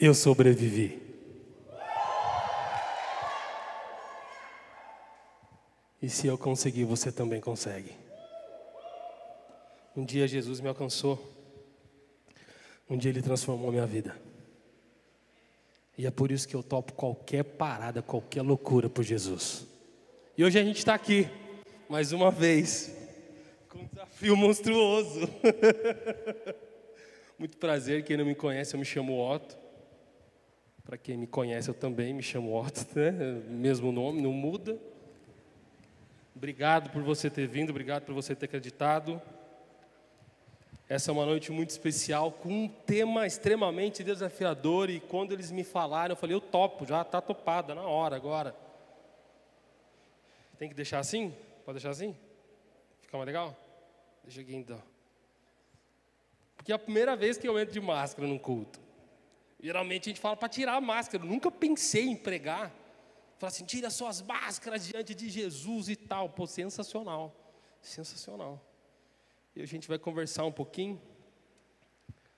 Eu sobrevivi. E se eu conseguir, você também consegue. Um dia Jesus me alcançou. Um dia Ele transformou minha vida. E é por isso que eu topo qualquer parada, qualquer loucura por Jesus. E hoje a gente está aqui, mais uma vez, com um desafio monstruoso. Muito prazer, quem não me conhece, eu me chamo Otto. Para quem me conhece, eu também me chamo Otto, né? Mesmo nome, não muda. Obrigado por você ter vindo, obrigado por você ter acreditado. Essa é uma noite muito especial, com um tema extremamente desafiador. E quando eles me falaram, eu falei: eu topo, já está topada, na hora agora. Tem que deixar assim? Pode deixar assim? Fica mais legal? Deixa aqui então. Porque é a primeira vez que eu entro de máscara num culto. Geralmente a gente fala para tirar a máscara. Eu nunca pensei em pregar. Fala assim, tira suas máscaras diante de Jesus e tal. Pô, sensacional. Sensacional. E a gente vai conversar um pouquinho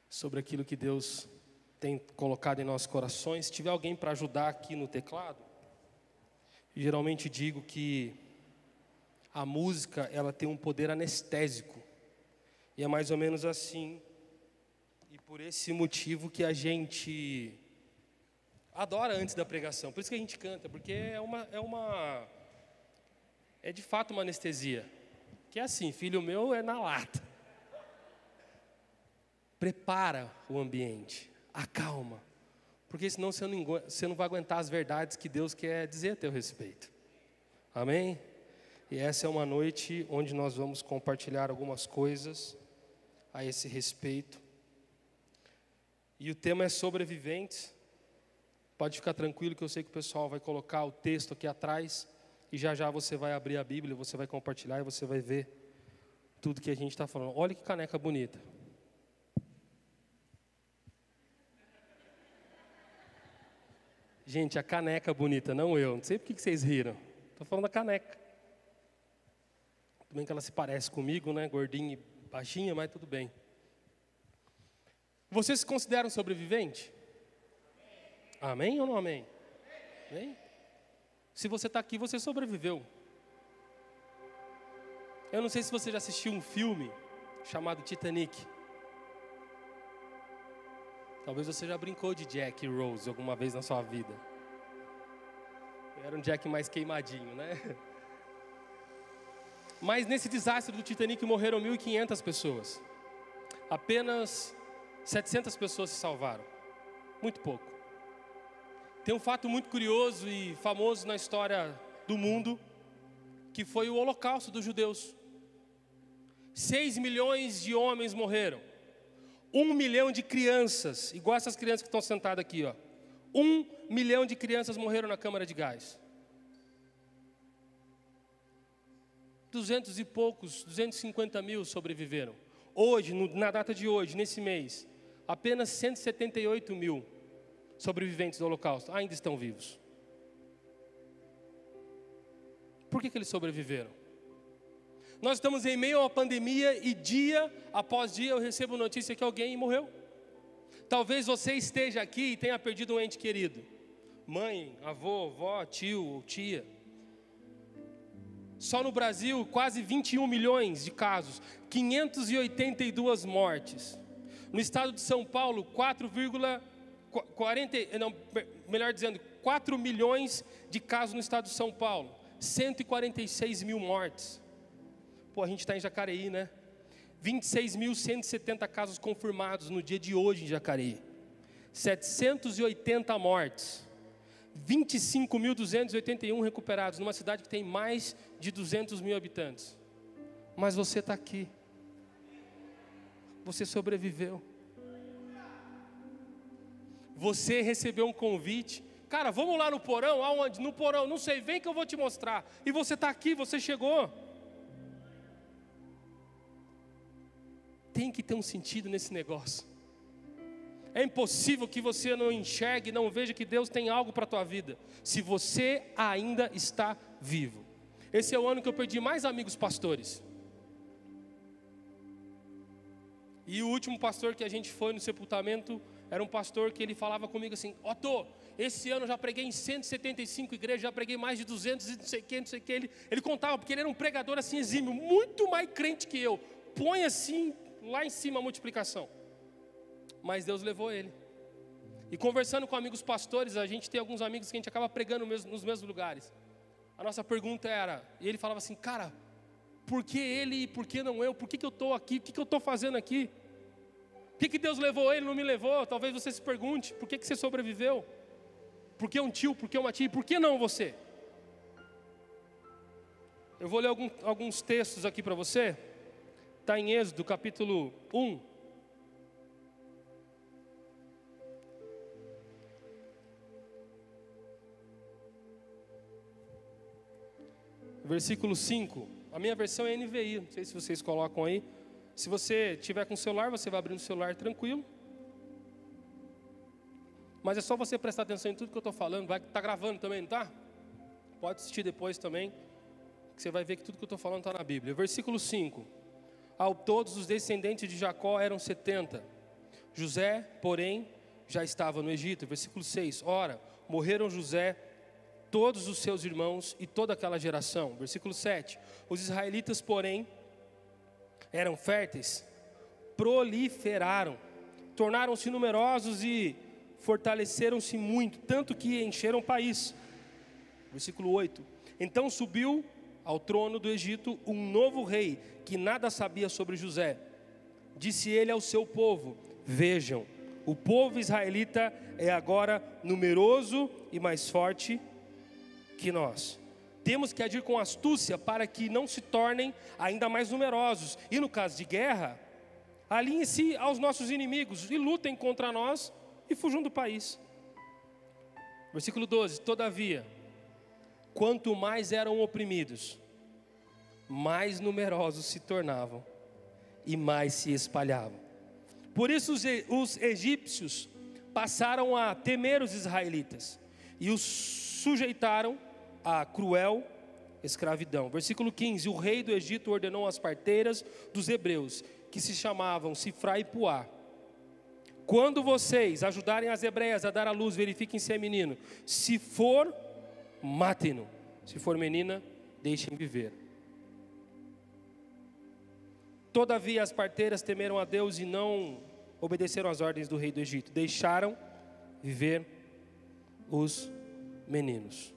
sobre aquilo que Deus tem colocado em nossos corações. Se tiver alguém para ajudar aqui no teclado, geralmente digo que a música ela tem um poder anestésico. E é mais ou menos assim. Por esse motivo que a gente adora antes da pregação. Por isso que a gente canta, porque é uma é uma é de fato uma anestesia. Que é assim, filho meu é na lata. Prepara o ambiente, acalma. Porque senão você não, você não vai aguentar as verdades que Deus quer dizer a teu respeito. Amém? E essa é uma noite onde nós vamos compartilhar algumas coisas a esse respeito. E o tema é sobreviventes. Pode ficar tranquilo que eu sei que o pessoal vai colocar o texto aqui atrás e já já você vai abrir a Bíblia, você vai compartilhar e você vai ver tudo que a gente está falando. Olha que caneca bonita. Gente, a caneca bonita, não eu. Não sei por que vocês riram. Estou falando da caneca. Tudo bem que ela se parece comigo, né? Gordinha e baixinha, mas tudo bem. Você se considera um sobrevivente? Amém ou não amém? Amém? Se você está aqui, você sobreviveu. Eu não sei se você já assistiu um filme chamado Titanic. Talvez você já brincou de Jack Rose alguma vez na sua vida. Era um Jack mais queimadinho, né? Mas nesse desastre do Titanic morreram 1.500 pessoas. Apenas 700 pessoas se salvaram. Muito pouco. Tem um fato muito curioso e famoso na história do mundo, que foi o Holocausto dos judeus. Seis milhões de homens morreram. Um milhão de crianças, igual essas crianças que estão sentadas aqui, ó. Um milhão de crianças morreram na câmara de gás. Duzentos e poucos, 250 mil sobreviveram. Hoje, na data de hoje, nesse mês, apenas 178 mil sobreviventes do Holocausto ainda estão vivos. Por que, que eles sobreviveram? Nós estamos em meio a uma pandemia e dia após dia eu recebo notícia que alguém morreu. Talvez você esteja aqui e tenha perdido um ente querido. Mãe, avô, avó, tio ou tia. Só no Brasil, quase 21 milhões de casos, 582 mortes. No estado de São Paulo, 4,40, não, melhor dizendo, 4 milhões de casos no estado de São Paulo, 146 mil mortes. Pô, a gente está em Jacareí, né? 26.170 casos confirmados no dia de hoje em Jacareí. 780 mortes. 25.281 recuperados, numa cidade que tem mais de 200 mil habitantes. Mas você está aqui. Você sobreviveu. Você recebeu um convite. Cara, vamos lá no porão, aonde? No porão, não sei, vem que eu vou te mostrar. E você está aqui, você chegou. Tem que ter um sentido nesse negócio. É impossível que você não enxergue, não veja que Deus tem algo para a tua vida, se você ainda está vivo. Esse é o ano que eu perdi mais amigos pastores. E o último pastor que a gente foi no sepultamento era um pastor que ele falava comigo assim: Otto, esse ano eu já preguei em 175 igrejas, já preguei mais de 200 e não sei o que, não sei o que. Ele, ele contava, porque ele era um pregador assim exímio, muito mais crente que eu. Põe assim, lá em cima a multiplicação. Mas Deus levou ele. E conversando com amigos pastores, a gente tem alguns amigos que a gente acaba pregando nos mesmos lugares. A nossa pergunta era, e ele falava assim, cara, por que ele e por que não eu? Por que, que eu estou aqui? O que, que eu estou fazendo aqui? Que, que Deus levou ele, não me levou? Talvez você se pergunte, por que, que você sobreviveu? Por que um tio, por que uma tia, por que não você? Eu vou ler algum, alguns textos aqui para você. Está em Êxodo, capítulo 1. Versículo 5. A minha versão é NVI, não sei se vocês colocam aí. Se você tiver com o celular, você vai abrir o celular tranquilo. Mas é só você prestar atenção em tudo que eu estou falando. Vai tá gravando também, não está? Pode assistir depois também. Que você vai ver que tudo que eu estou falando está na Bíblia. Versículo 5. Ao todos os descendentes de Jacó eram 70. José, porém, já estava no Egito. Versículo 6. Ora, morreram José, todos os seus irmãos e toda aquela geração. Versículo 7. Os israelitas, porém, eram férteis, proliferaram, tornaram-se numerosos e fortaleceram-se muito, tanto que encheram o país. Versículo 8: Então subiu ao trono do Egito um novo rei, que nada sabia sobre José. Disse ele ao seu povo: Vejam, o povo israelita é agora numeroso e mais forte que nós. Temos que agir com astúcia para que não se tornem ainda mais numerosos. E no caso de guerra, alinhem-se aos nossos inimigos e lutem contra nós e fujam do país. Versículo 12: Todavia, quanto mais eram oprimidos, mais numerosos se tornavam e mais se espalhavam. Por isso os egípcios passaram a temer os israelitas e os sujeitaram a cruel escravidão. Versículo 15: O rei do Egito ordenou às parteiras dos hebreus, que se chamavam Sifra e Puá, quando vocês ajudarem as hebreias a dar à luz, verifiquem se é menino. Se for, matem-no. Se for menina, deixem viver. Todavia as parteiras temeram a Deus e não obedeceram às ordens do rei do Egito. Deixaram viver os meninos.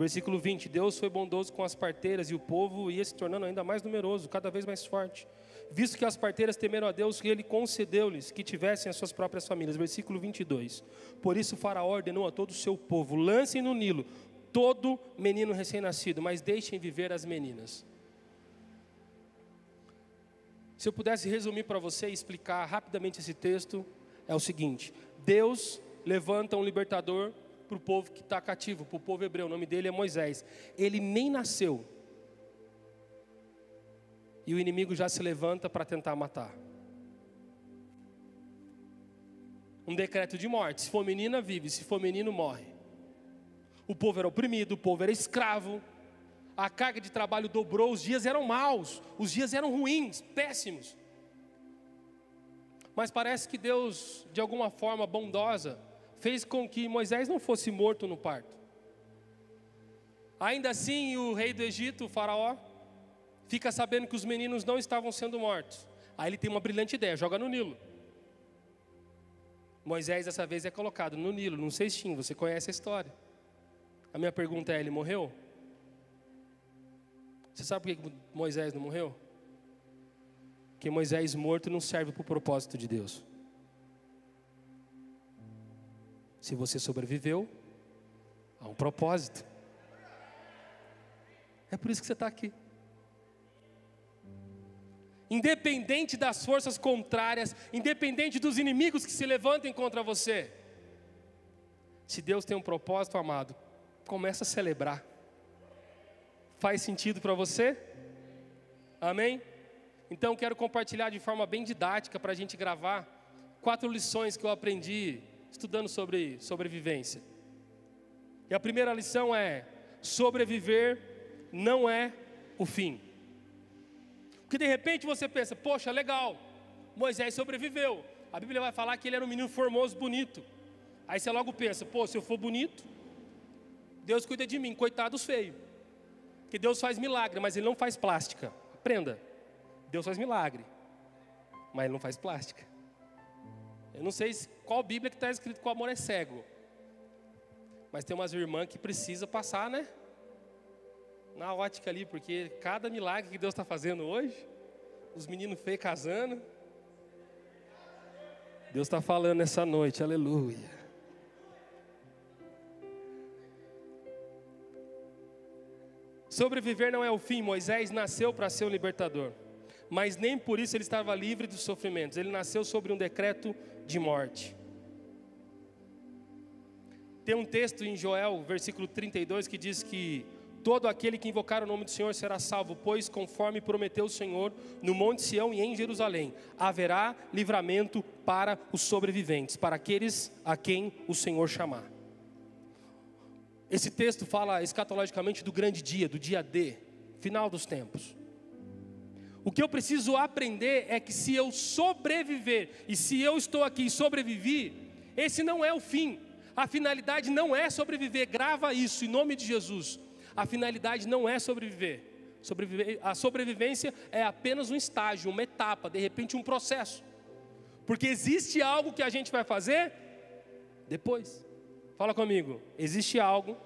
Versículo 20: Deus foi bondoso com as parteiras e o povo ia se tornando ainda mais numeroso, cada vez mais forte visto que as parteiras temeram a Deus, ele concedeu-lhes que tivessem as suas próprias famílias. Versículo 22. Por isso Faraó ordenou a todo o seu povo: lancem no Nilo todo menino recém-nascido, mas deixem viver as meninas. Se eu pudesse resumir para você e explicar rapidamente esse texto, é o seguinte: Deus levanta um libertador para o povo que está cativo, para o povo hebreu. O nome dele é Moisés. Ele nem nasceu, e o inimigo já se levanta para tentar matar. Um decreto de morte: se for menina, vive, se for menino, morre. O povo era oprimido, o povo era escravo, a carga de trabalho dobrou, os dias eram maus, os dias eram ruins, péssimos. Mas parece que Deus, de alguma forma bondosa, fez com que Moisés não fosse morto no parto. Ainda assim, o rei do Egito, o Faraó, fica sabendo que os meninos não estavam sendo mortos. Aí ele tem uma brilhante ideia: joga no Nilo. Moisés dessa vez é colocado no Nilo, num cestinho. Você conhece a história. A minha pergunta é: ele morreu? Você sabe por que Moisés não morreu? Porque Moisés morto não serve para o propósito de Deus. Se você sobreviveu, há um propósito. É por isso que você está aqui independente das forças contrárias, independente dos inimigos que se levantem contra você. Se Deus tem um propósito, amado, começa a celebrar. Faz sentido para você? Amém? Então quero compartilhar de forma bem didática para a gente gravar quatro lições que eu aprendi estudando sobre sobrevivência. E a primeira lição é: sobreviver não é o fim. Porque de repente você pensa, poxa, legal, Moisés sobreviveu. A Bíblia vai falar que ele era um menino formoso, bonito. Aí você logo pensa, pô, se eu for bonito, Deus cuida de mim, coitados feios. Que Deus faz milagre, mas Ele não faz plástica. Aprenda. Deus faz milagre, mas Ele não faz plástica. Eu não sei qual Bíblia que está escrito que o amor é cego. Mas tem umas irmãs que precisa passar, né? Na ótica ali, porque cada milagre que Deus está fazendo hoje, os meninos feios casando. Deus está falando nessa noite, aleluia. Sobreviver não é o fim, Moisés nasceu para ser um libertador, mas nem por isso ele estava livre dos sofrimentos, ele nasceu sobre um decreto de morte. Tem um texto em Joel, versículo 32, que diz que todo aquele que invocar o nome do Senhor será salvo, pois conforme prometeu o Senhor, no Monte Sião e em Jerusalém, haverá livramento para os sobreviventes, para aqueles a quem o Senhor chamar. Esse texto fala escatologicamente do grande dia, do dia D, final dos tempos. O que eu preciso aprender é que se eu sobreviver, e se eu estou aqui e sobrevivi, esse não é o fim. A finalidade não é sobreviver, grava isso em nome de Jesus. A finalidade não é sobreviver. sobreviver. A sobrevivência é apenas um estágio, uma etapa, de repente um processo. Porque existe algo que a gente vai fazer depois. Fala comigo. Existe algo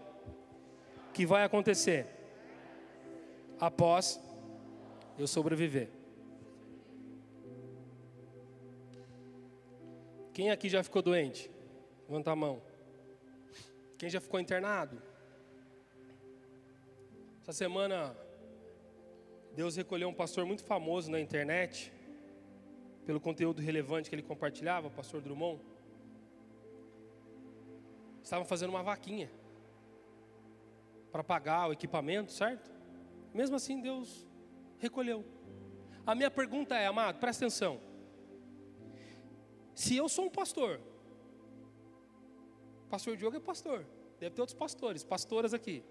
que vai acontecer após eu sobreviver. Quem aqui já ficou doente? Levanta a mão. Quem já ficou internado? Essa semana, Deus recolheu um pastor muito famoso na internet, pelo conteúdo relevante que ele compartilhava, o pastor Drummond. Estavam fazendo uma vaquinha para pagar o equipamento, certo? Mesmo assim, Deus recolheu. A minha pergunta é, amado, presta atenção. Se eu sou um pastor, pastor Diogo é pastor, deve ter outros pastores, pastoras aqui.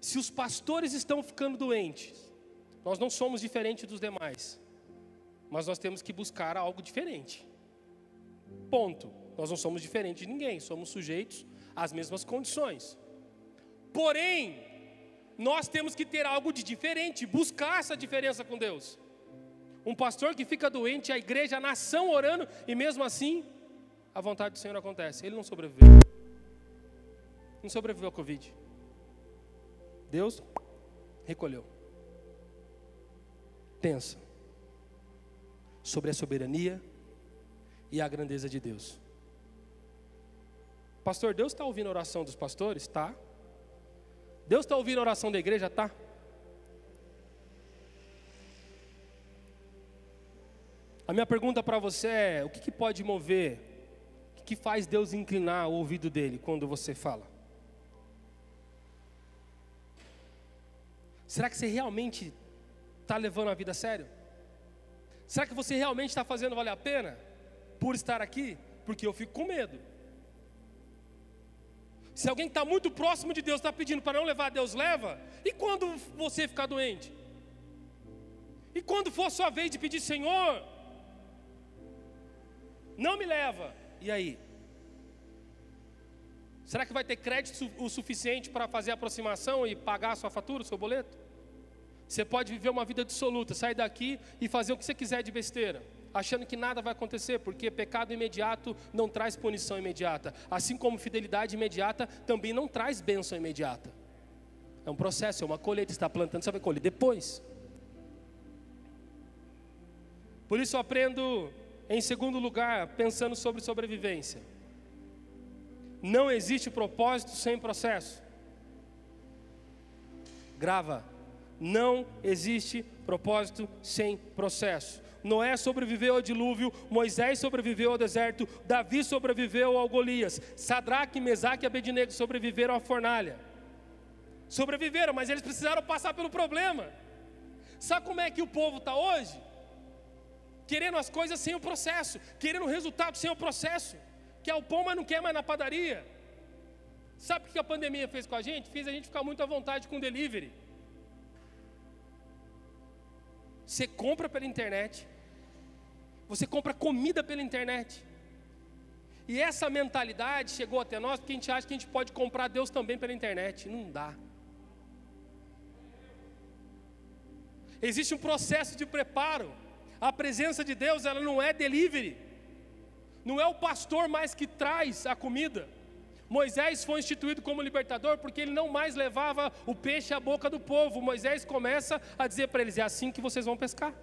Se os pastores estão ficando doentes, nós não somos diferentes dos demais, mas nós temos que buscar algo diferente. Ponto. Nós não somos diferentes de ninguém, somos sujeitos às mesmas condições. Porém, nós temos que ter algo de diferente, buscar essa diferença com Deus. Um pastor que fica doente, a igreja, a nação orando, e mesmo assim, a vontade do Senhor acontece. Ele não sobreviveu. Não sobreviveu ao Covid. Deus recolheu. Pensa sobre a soberania e a grandeza de Deus. Pastor, Deus está ouvindo a oração dos pastores? Está. Deus está ouvindo a oração da igreja? Tá? A minha pergunta para você é: o que, que pode mover, o que, que faz Deus inclinar o ouvido dele quando você fala? Será que você realmente está levando a vida a sério? Será que você realmente está fazendo valer a pena por estar aqui? Porque eu fico com medo. Se alguém está muito próximo de Deus está pedindo para não levar, Deus leva. E quando você ficar doente? E quando for sua vez de pedir, Senhor, não me leva. E aí? Será que vai ter crédito o suficiente para fazer a aproximação e pagar a sua fatura, o seu boleto? Você pode viver uma vida dissoluta, sair daqui e fazer o que você quiser de besteira achando que nada vai acontecer, porque pecado imediato não traz punição imediata, assim como fidelidade imediata também não traz bênção imediata. É um processo, é uma colheita, está plantando, você vai colher depois. Por isso eu aprendo, em segundo lugar, pensando sobre sobrevivência. Não existe propósito sem processo. Grava. Não existe propósito sem processo. Noé sobreviveu ao dilúvio, Moisés sobreviveu ao deserto, Davi sobreviveu ao Golias, Sadraque, Mesaque e Abednego sobreviveram à fornalha. Sobreviveram, mas eles precisaram passar pelo problema. Sabe como é que o povo está hoje? Querendo as coisas sem o processo, querendo o resultado sem o processo. Quer o pão, mas não quer mais na padaria. Sabe o que a pandemia fez com a gente? Fez a gente ficar muito à vontade com o delivery. Você compra pela internet. Você compra comida pela internet. E essa mentalidade chegou até nós porque a gente acha que a gente pode comprar Deus também pela internet. Não dá. Existe um processo de preparo. A presença de Deus, ela não é delivery. Não é o pastor mais que traz a comida. Moisés foi instituído como libertador porque ele não mais levava o peixe à boca do povo. Moisés começa a dizer para eles: é assim que vocês vão pescar.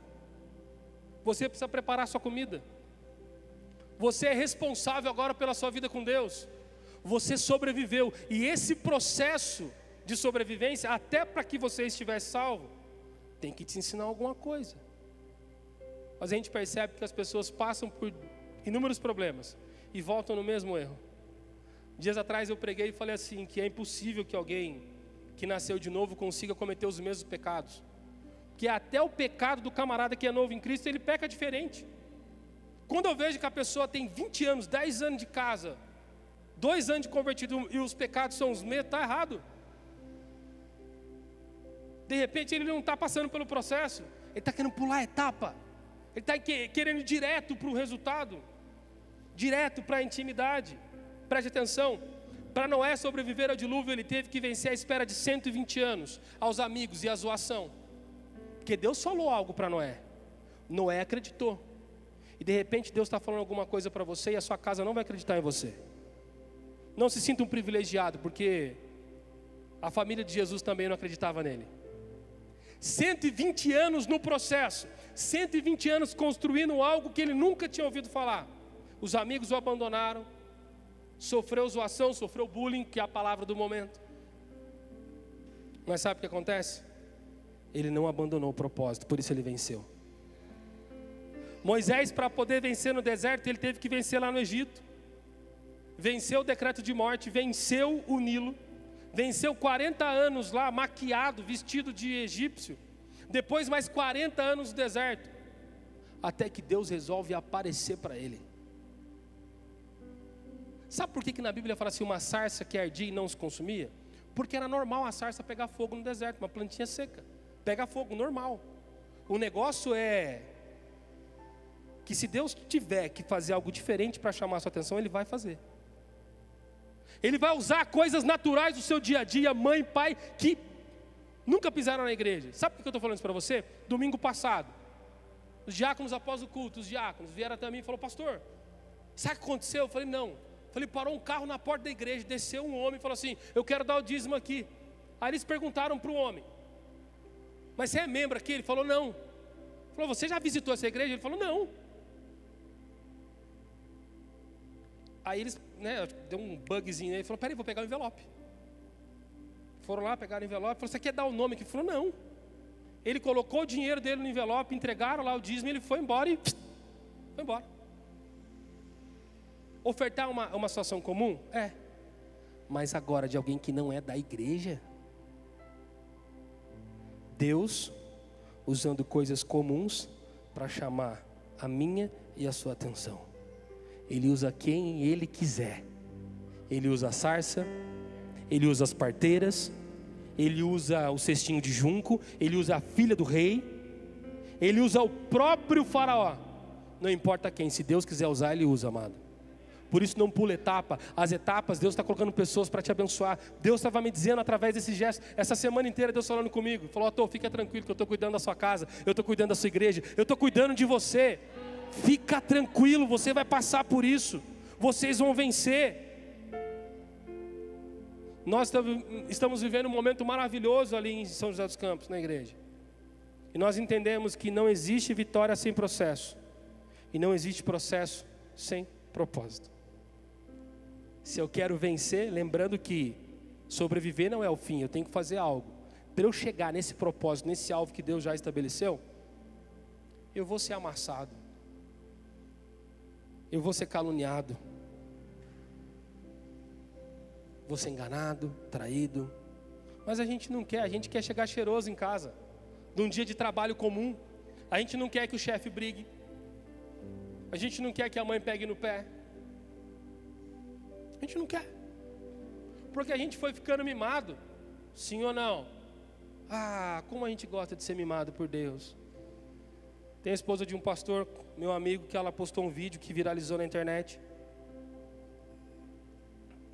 Você precisa preparar sua comida. Você é responsável agora pela sua vida com Deus. Você sobreviveu. E esse processo de sobrevivência, até para que você estivesse salvo, tem que te ensinar alguma coisa. Mas a gente percebe que as pessoas passam por inúmeros problemas e voltam no mesmo erro. Dias atrás eu preguei e falei assim: que é impossível que alguém que nasceu de novo consiga cometer os mesmos pecados. Que até o pecado do camarada que é novo em Cristo, ele peca diferente. Quando eu vejo que a pessoa tem 20 anos, 10 anos de casa, dois anos de convertido e os pecados são os mesmos, está errado. De repente ele não está passando pelo processo, ele está querendo pular a etapa, ele está querendo ir direto para o resultado, direto para a intimidade. Preste atenção, para Noé sobreviver ao dilúvio, ele teve que vencer a espera de 120 anos, aos amigos e a zoação. Porque Deus falou algo para Noé, Noé acreditou. E de repente Deus está falando alguma coisa para você e a sua casa não vai acreditar em você. Não se sinta um privilegiado, porque a família de Jesus também não acreditava nele. 120 anos no processo, 120 anos construindo algo que ele nunca tinha ouvido falar. Os amigos o abandonaram, sofreu zoação, sofreu bullying, que é a palavra do momento. Mas sabe o que acontece? Ele não abandonou o propósito, por isso ele venceu. Moisés, para poder vencer no deserto, ele teve que vencer lá no Egito. Venceu o decreto de morte, venceu o Nilo venceu 40 anos lá, maquiado, vestido de egípcio. Depois, mais 40 anos no deserto. Até que Deus resolve aparecer para ele. Sabe por que, que na Bíblia fala assim: uma sarça que ardia e não se consumia? Porque era normal a sarça pegar fogo no deserto, uma plantinha seca. Pega fogo, normal. O negócio é que se Deus tiver que fazer algo diferente para chamar a sua atenção, Ele vai fazer. Ele vai usar coisas naturais do seu dia a dia, mãe, pai, que nunca pisaram na igreja. Sabe por que eu estou falando isso para você? Domingo passado, os diáconos após o culto, os diáconos vieram até mim e falaram, pastor, sabe o que aconteceu? Eu falei, não. Eu falei, parou um carro na porta da igreja, desceu um homem e falou assim, eu quero dar o dízimo aqui. Aí eles perguntaram para o homem, mas você é membro aqui? Ele falou, não. Ele falou, você já visitou essa igreja? Ele falou, não. Aí eles, né, deu um bugzinho aí, ele falou, peraí, vou pegar o envelope. Foram lá, pegaram o envelope, falou, você quer dar o nome? Ele falou, não. Ele colocou o dinheiro dele no envelope, entregaram lá o dízimo, ele foi embora e foi embora. Ofertar uma, uma situação comum? É. Mas agora de alguém que não é da igreja? Deus usando coisas comuns para chamar a minha e a sua atenção. Ele usa quem ele quiser. Ele usa a sarça, ele usa as parteiras, ele usa o cestinho de junco, ele usa a filha do rei, ele usa o próprio faraó. Não importa quem, se Deus quiser usar, ele usa, amado. Por isso não pula etapa. As etapas, Deus está colocando pessoas para te abençoar. Deus estava me dizendo através desse gesto, essa semana inteira Deus falando comigo. Falou, Tô, fica tranquilo que eu estou cuidando da sua casa, eu estou cuidando da sua igreja, eu estou cuidando de você. Fica tranquilo, você vai passar por isso. Vocês vão vencer. Nós estamos vivendo um momento maravilhoso ali em São José dos Campos, na igreja. E nós entendemos que não existe vitória sem processo. E não existe processo sem propósito. Se eu quero vencer, lembrando que sobreviver não é o fim, eu tenho que fazer algo. Para eu chegar nesse propósito, nesse alvo que Deus já estabeleceu, eu vou ser amassado eu vou ser caluniado, vou ser enganado, traído. Mas a gente não quer, a gente quer chegar cheiroso em casa, de um dia de trabalho comum. A gente não quer que o chefe brigue, a gente não quer que a mãe pegue no pé. A gente não quer, porque a gente foi ficando mimado, sim ou não? Ah, como a gente gosta de ser mimado por Deus. Tem a esposa de um pastor, meu amigo, que ela postou um vídeo que viralizou na internet.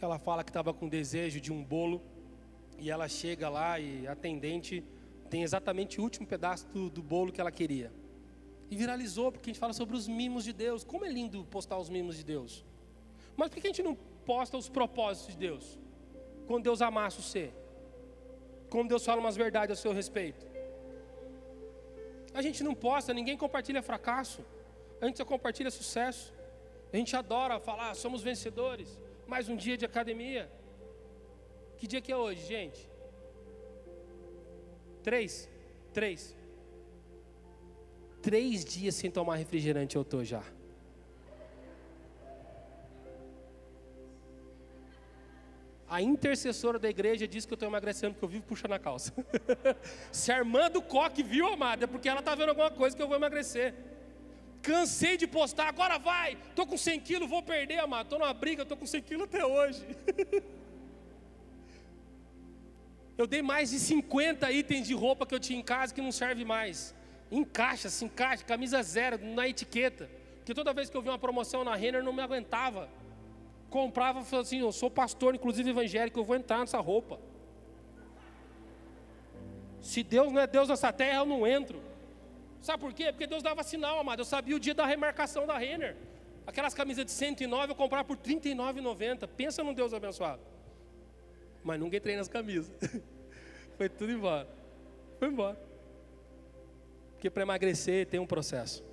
Ela fala que estava com desejo de um bolo e ela chega lá e a atendente tem exatamente o último pedaço do, do bolo que ela queria. E viralizou porque a gente fala sobre os mimos de Deus. Como é lindo postar os mimos de Deus. Mas por que a gente não posta os propósitos de Deus? Quando Deus amassa o ser. Quando Deus fala umas verdades a seu respeito. A gente não posta, ninguém compartilha fracasso. A gente só compartilha sucesso. A gente adora falar, somos vencedores. Mais um dia de academia. Que dia que é hoje, gente? Três? Três. Três dias sem tomar refrigerante eu tô já. A intercessora da igreja diz que eu estou emagrecendo porque eu vivo puxando a calça. Se a irmã do coque viu, amada, é porque ela está vendo alguma coisa que eu vou emagrecer. Cansei de postar, agora vai. Estou com 100 quilos, vou perder, amado. Estou numa briga, estou com 100 quilos até hoje. eu dei mais de 50 itens de roupa que eu tinha em casa que não serve mais. Encaixa, se encaixa, camisa zero, na etiqueta. Porque toda vez que eu vi uma promoção na Renner, não me aguentava comprava e falava assim: Eu sou pastor, inclusive evangélico, eu vou entrar nessa roupa. Se Deus não é Deus nessa terra, eu não entro. Sabe por quê? Porque Deus dava sinal, amado. Eu sabia o dia da remarcação da Renner. Aquelas camisas de 109 eu comprava por R$ 39,90. Pensa num Deus abençoado. Mas nunca entrei nas camisas. Foi tudo embora. Foi embora. Porque para emagrecer tem um processo.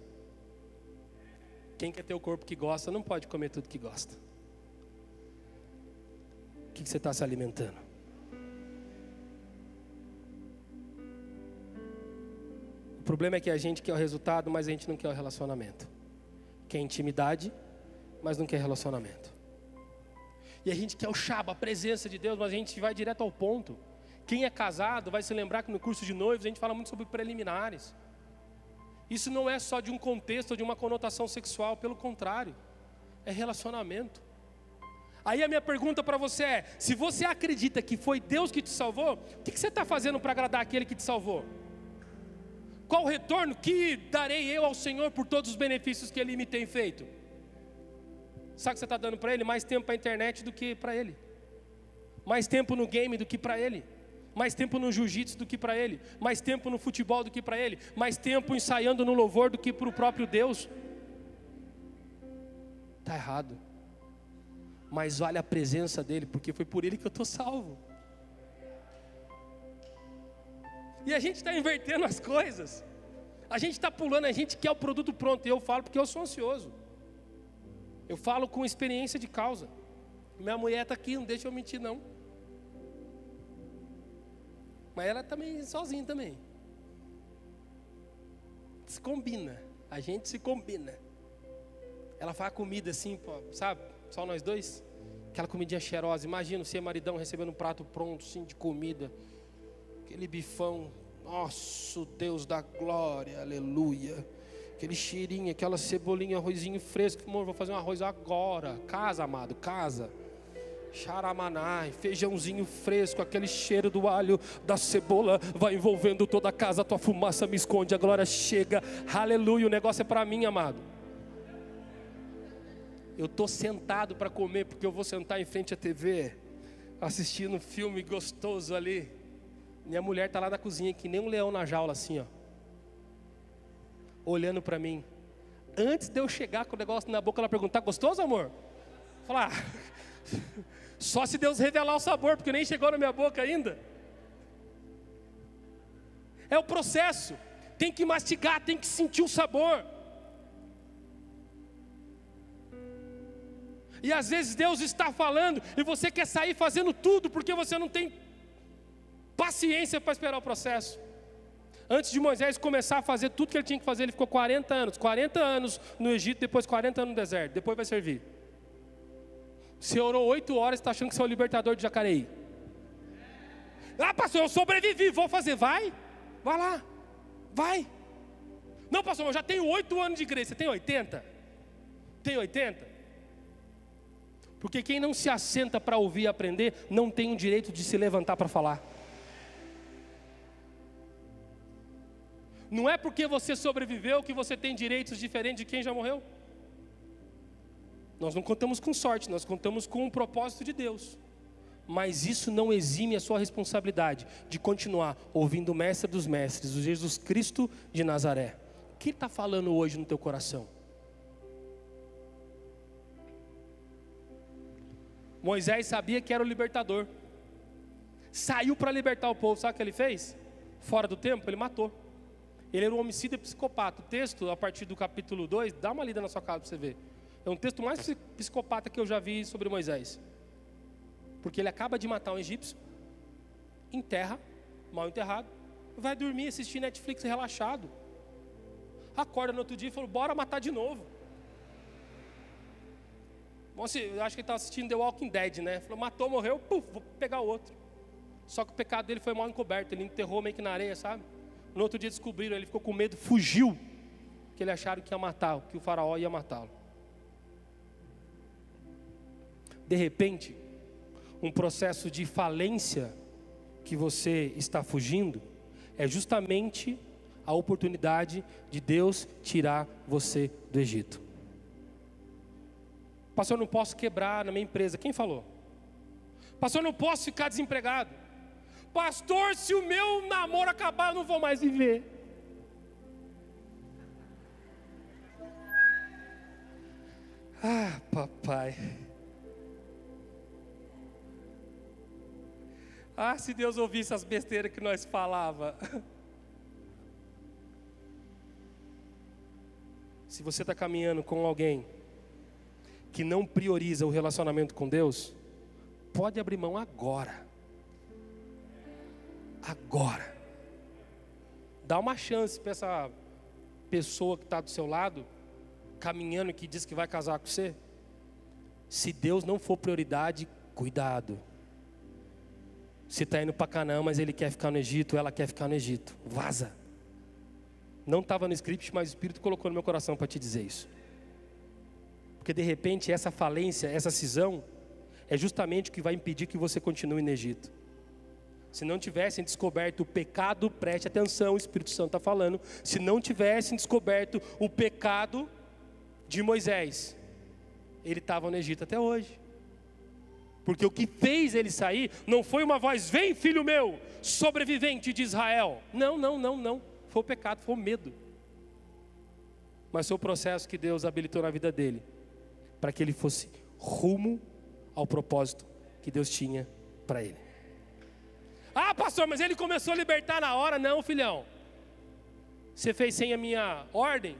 Quem quer ter o corpo que gosta não pode comer tudo que gosta que você está se alimentando? O problema é que a gente quer o resultado, mas a gente não quer o relacionamento. Quer intimidade, mas não quer relacionamento. E a gente quer o chaba, a presença de Deus, mas a gente vai direto ao ponto. Quem é casado vai se lembrar que no curso de noivos a gente fala muito sobre preliminares. Isso não é só de um contexto de uma conotação sexual, pelo contrário, é relacionamento. Aí a minha pergunta para você é: se você acredita que foi Deus que te salvou, o que, você está fazendo para agradar aquele que te salvou? Qual o retorno que darei eu ao Senhor por todos os benefícios que Ele me tem feito? Sabe que você está dando para Ele? Mais tempo para a internet do que para Ele, mais tempo no game do que para Ele, mais tempo no jiu-jitsu do que para Ele, mais tempo no futebol do que para Ele, mais tempo ensaiando no louvor do que para o próprio Deus. Está errado mas olha a presença dele, porque foi por ele que eu estou salvo. E a gente está invertendo as coisas. A gente está pulando, a gente quer o produto pronto. E eu falo porque eu sou ansioso. Eu falo com experiência de causa. Minha mulher está aqui, não deixa eu mentir, não. Mas ela também sozinha também. Se combina. A gente se combina. Ela faz comida assim, sabe? Só nós dois? Aquela comidinha cheirosa. Imagina você, maridão, recebendo um prato pronto, sim, de comida. Aquele bifão. Nosso Deus da glória, aleluia. Aquele cheirinho, aquela cebolinha, arrozinho fresco. Amor, vou fazer um arroz agora. Casa, amado, casa. Charamanai, feijãozinho fresco, aquele cheiro do alho, da cebola, vai envolvendo toda a casa, a tua fumaça me esconde, a glória chega, aleluia, o negócio é para mim, amado. Eu estou sentado para comer, porque eu vou sentar em frente à TV, assistindo um filme gostoso ali. Minha mulher está lá na cozinha, que nem um leão na jaula, assim, ó. Olhando para mim. Antes de eu chegar com o negócio na boca, ela perguntar: gostoso, amor? Falar, ah, só se Deus revelar o sabor, porque nem chegou na minha boca ainda. É o processo. Tem que mastigar, tem que sentir o sabor. E às vezes Deus está falando e você quer sair fazendo tudo porque você não tem paciência para esperar o processo. Antes de Moisés começar a fazer tudo que ele tinha que fazer, ele ficou 40 anos. 40 anos no Egito, depois 40 anos no deserto. Depois vai servir. Você orou 8 horas e está achando que você é o libertador de Jacareí. Ah, pastor, eu sobrevivi, vou fazer. Vai, vai lá, vai. Não, pastor, eu já tenho 8 anos de igreja. Você tem 80? Tem 80? Porque quem não se assenta para ouvir e aprender, não tem o direito de se levantar para falar. Não é porque você sobreviveu que você tem direitos diferentes de quem já morreu. Nós não contamos com sorte, nós contamos com o propósito de Deus. Mas isso não exime a sua responsabilidade de continuar ouvindo o Mestre dos Mestres, o Jesus Cristo de Nazaré. O que está falando hoje no teu coração? Moisés sabia que era o libertador. Saiu para libertar o povo, sabe o que ele fez? Fora do tempo, ele matou. Ele era um homicida psicopata. O texto, a partir do capítulo 2, dá uma lida na sua casa para você ver. É um texto mais psicopata que eu já vi sobre Moisés. Porque ele acaba de matar um egípcio, enterra, mal enterrado, vai dormir, assistir Netflix relaxado. Acorda no outro dia e fala: bora matar de novo. Bom, assim, eu acho que ele estava assistindo The Walking Dead, né? Falou, matou, morreu, puf, vou pegar outro. Só que o pecado dele foi mal encoberto, ele enterrou meio que na areia, sabe? No outro dia descobriram, ele ficou com medo, fugiu. Que ele acharam que ia matar, que o faraó ia matá-lo. De repente, um processo de falência que você está fugindo é justamente a oportunidade de Deus tirar você do Egito. Pastor, eu não posso quebrar na minha empresa. Quem falou? Pastor, eu não posso ficar desempregado. Pastor, se o meu namoro acabar, eu não vou mais viver. Ah, papai. Ah, se Deus ouvisse as besteiras que nós falava. Se você está caminhando com alguém que não prioriza o relacionamento com Deus, pode abrir mão agora. Agora. Dá uma chance para essa pessoa que está do seu lado, caminhando que diz que vai casar com você. Se Deus não for prioridade, cuidado. Se está indo para Canaã, mas ele quer ficar no Egito, ela quer ficar no Egito. Vaza. Não estava no script, mas o Espírito colocou no meu coração para te dizer isso. Porque de repente essa falência, essa cisão, é justamente o que vai impedir que você continue no Egito. Se não tivessem descoberto o pecado, preste atenção, o Espírito Santo está falando. Se não tivessem descoberto o pecado de Moisés, ele estava no Egito até hoje. Porque o que fez ele sair não foi uma voz: vem, filho meu, sobrevivente de Israel. Não, não, não, não. Foi o pecado, foi o medo. Mas foi o processo que Deus habilitou na vida dele, para que ele fosse rumo ao propósito que Deus tinha para ele. Ah, pastor, mas ele começou a libertar na hora. Não, filhão. Você fez sem a minha ordem?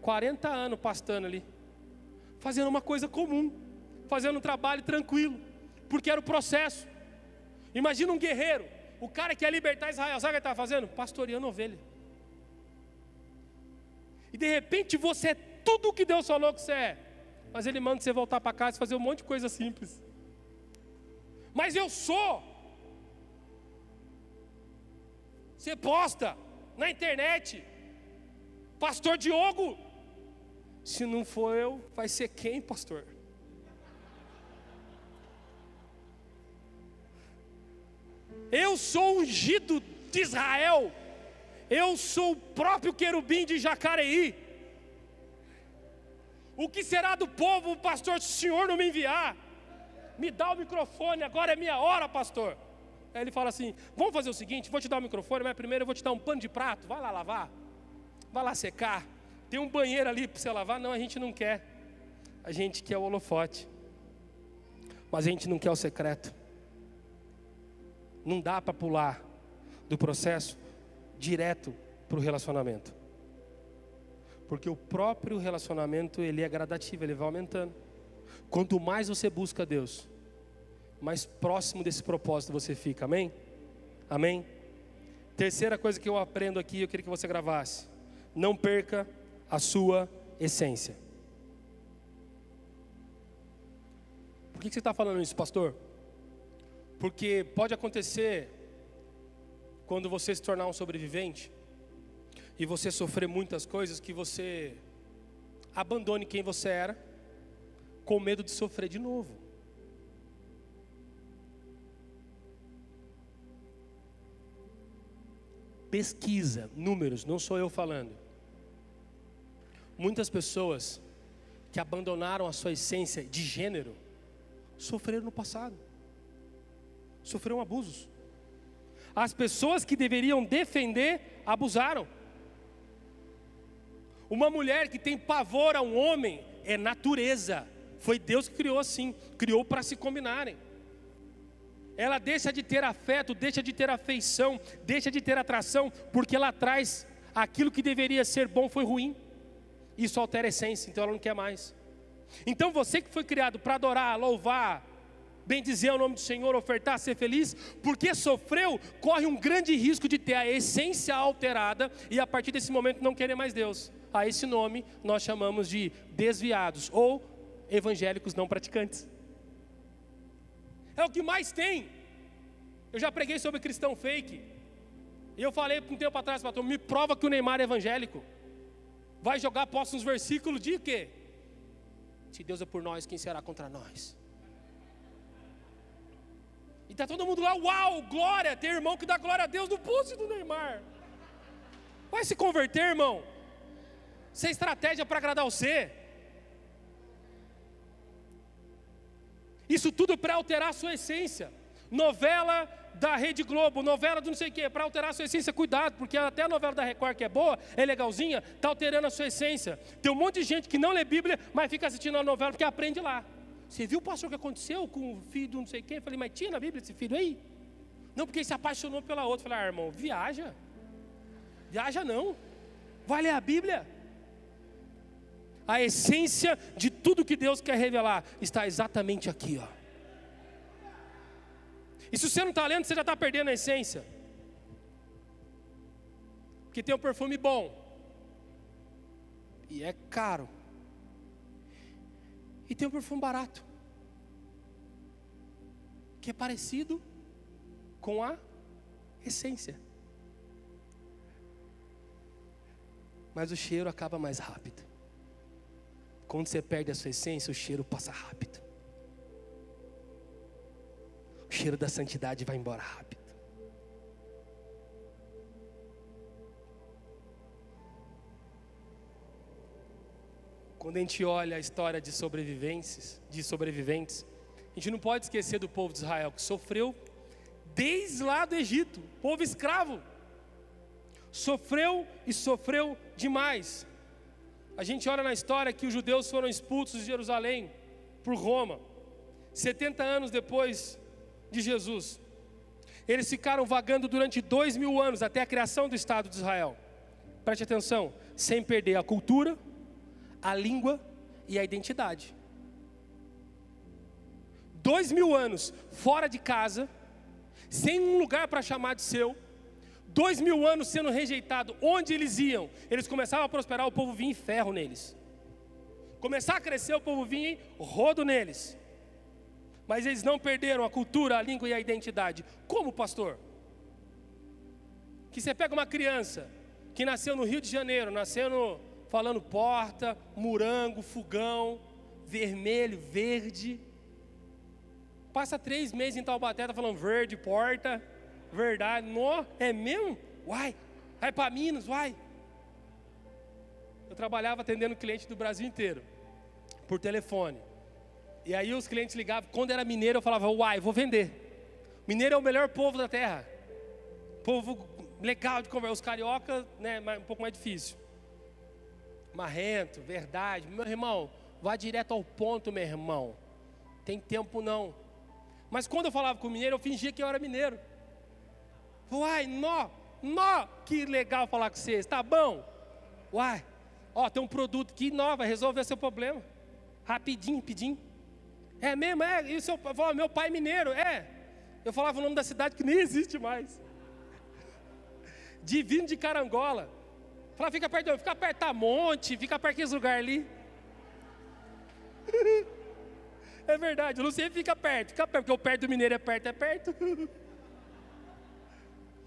40 anos pastando ali, fazendo uma coisa comum, fazendo um trabalho tranquilo porque era o processo. Imagina um guerreiro, o cara que quer libertar Israel, sabe o que ele estava fazendo? Pastoreando ovelha. E de repente você é tudo o que Deus falou que você é, mas Ele manda você voltar para casa e fazer um monte de coisa simples. Mas eu sou. Você posta na internet, Pastor Diogo. Se não for eu, vai ser quem, pastor? Eu sou ungido de Israel. Eu sou o próprio querubim de Jacareí. O que será do povo, pastor, se o senhor não me enviar? Me dá o microfone, agora é minha hora, pastor. Aí ele fala assim: Vamos fazer o seguinte: vou te dar o microfone, mas primeiro eu vou te dar um pano de prato. Vai lá lavar, vai lá secar. Tem um banheiro ali para você lavar. Não, a gente não quer. A gente quer o holofote, mas a gente não quer o secreto. Não dá para pular do processo direto para o relacionamento. Porque o próprio relacionamento ele é gradativo, ele vai aumentando. Quanto mais você busca Deus, mais próximo desse propósito você fica. Amém? Amém? Terceira coisa que eu aprendo aqui, eu queria que você gravasse. Não perca a sua essência. Por que você está falando isso, pastor? Porque pode acontecer quando você se tornar um sobrevivente e você sofrer muitas coisas que você abandone quem você era com medo de sofrer de novo. Pesquisa, números, não sou eu falando. Muitas pessoas que abandonaram a sua essência de gênero sofreram no passado, sofreram abusos. As pessoas que deveriam defender abusaram. Uma mulher que tem pavor a um homem é natureza. Foi Deus que criou assim, criou para se combinarem. Ela deixa de ter afeto, deixa de ter afeição, deixa de ter atração, porque ela traz aquilo que deveria ser bom foi ruim. Isso altera a essência, então ela não quer mais. Então você que foi criado para adorar, louvar, bem dizer o nome do Senhor, ofertar, ser feliz, porque sofreu, corre um grande risco de ter a essência alterada e a partir desse momento não querer mais Deus. A esse nome nós chamamos de desviados ou evangélicos não praticantes. É o que mais tem. Eu já preguei sobre cristão fake. E eu falei um tempo atrás, pastor, me prova que o Neymar é evangélico. Vai jogar, posta uns versículos de quê? Se Deus é por nós, quem será contra nós? E tá todo mundo lá, uau, glória, tem irmão que dá glória a Deus no pulso do Neymar. Vai se converter, irmão. Sem estratégia para agradar você. Isso tudo para alterar a sua essência. Novela da Rede Globo, novela do não sei o quê, para alterar a sua essência, cuidado, porque até a novela da Record, que é boa, é legalzinha, está alterando a sua essência. Tem um monte de gente que não lê Bíblia, mas fica assistindo a novela porque aprende lá. Você viu, pastor, o que aconteceu com o filho do não sei quem? Eu falei, mas tinha na Bíblia esse filho aí? Não, porque ele se apaixonou pela outra. Eu falei, ah, irmão, viaja. Viaja não. Vai ler a Bíblia. A essência de tudo que Deus quer revelar está exatamente aqui, ó. E se você não está lendo, você já está perdendo a essência. Porque tem um perfume bom. E é caro. E tem um perfume barato. Que é parecido com a essência. Mas o cheiro acaba mais rápido. Quando você perde a sua essência, o cheiro passa rápido. O cheiro da santidade vai embora rápido. Quando a gente olha a história de sobreviventes, de sobreviventes, a gente não pode esquecer do povo de Israel que sofreu desde lá do Egito, povo escravo. Sofreu e sofreu demais. A gente olha na história que os judeus foram expulsos de Jerusalém por Roma. 70 anos depois de Jesus. Eles ficaram vagando durante dois mil anos até a criação do Estado de Israel. Preste atenção, sem perder a cultura, a língua e a identidade. Dois mil anos fora de casa, sem um lugar para chamar de seu, dois mil anos sendo rejeitado, onde eles iam? Eles começavam a prosperar, o povo vinha em ferro neles. Começar a crescer, o povo vinha em rodo neles. Mas eles não perderam a cultura, a língua e a identidade. Como, pastor? Que você pega uma criança que nasceu no Rio de Janeiro, nasceu no, falando porta, murango, fogão, vermelho, verde. Passa três meses em Taubaté, tá falando verde, porta, verdade. No, é mesmo? Uai, vai para Minas, uai. Eu trabalhava atendendo cliente do Brasil inteiro, por telefone. E aí os clientes ligavam, quando era mineiro eu falava, uai, vou vender. Mineiro é o melhor povo da terra. Povo legal de conversar. Os carioca, né, um pouco mais difícil marrento, verdade. Meu irmão, vá direto ao ponto, meu irmão. Tem tempo não. Mas quando eu falava com o mineiro, eu fingia que eu era mineiro. Uai, nó, nó, que legal falar com vocês, tá bom? Uai, ó, tem um produto que nó, vai resolver seu problema. Rapidinho, rapidinho. É mesmo, é, isso eu falava, meu pai é mineiro, é. Eu falava o nome da cidade que nem existe mais. Divino de Carangola. Fala, fica perto, fica perto da monte, fica perto daqueles lugares ali. É verdade, não sei, fica perto, fica perto, porque o perto do mineiro é perto, é perto.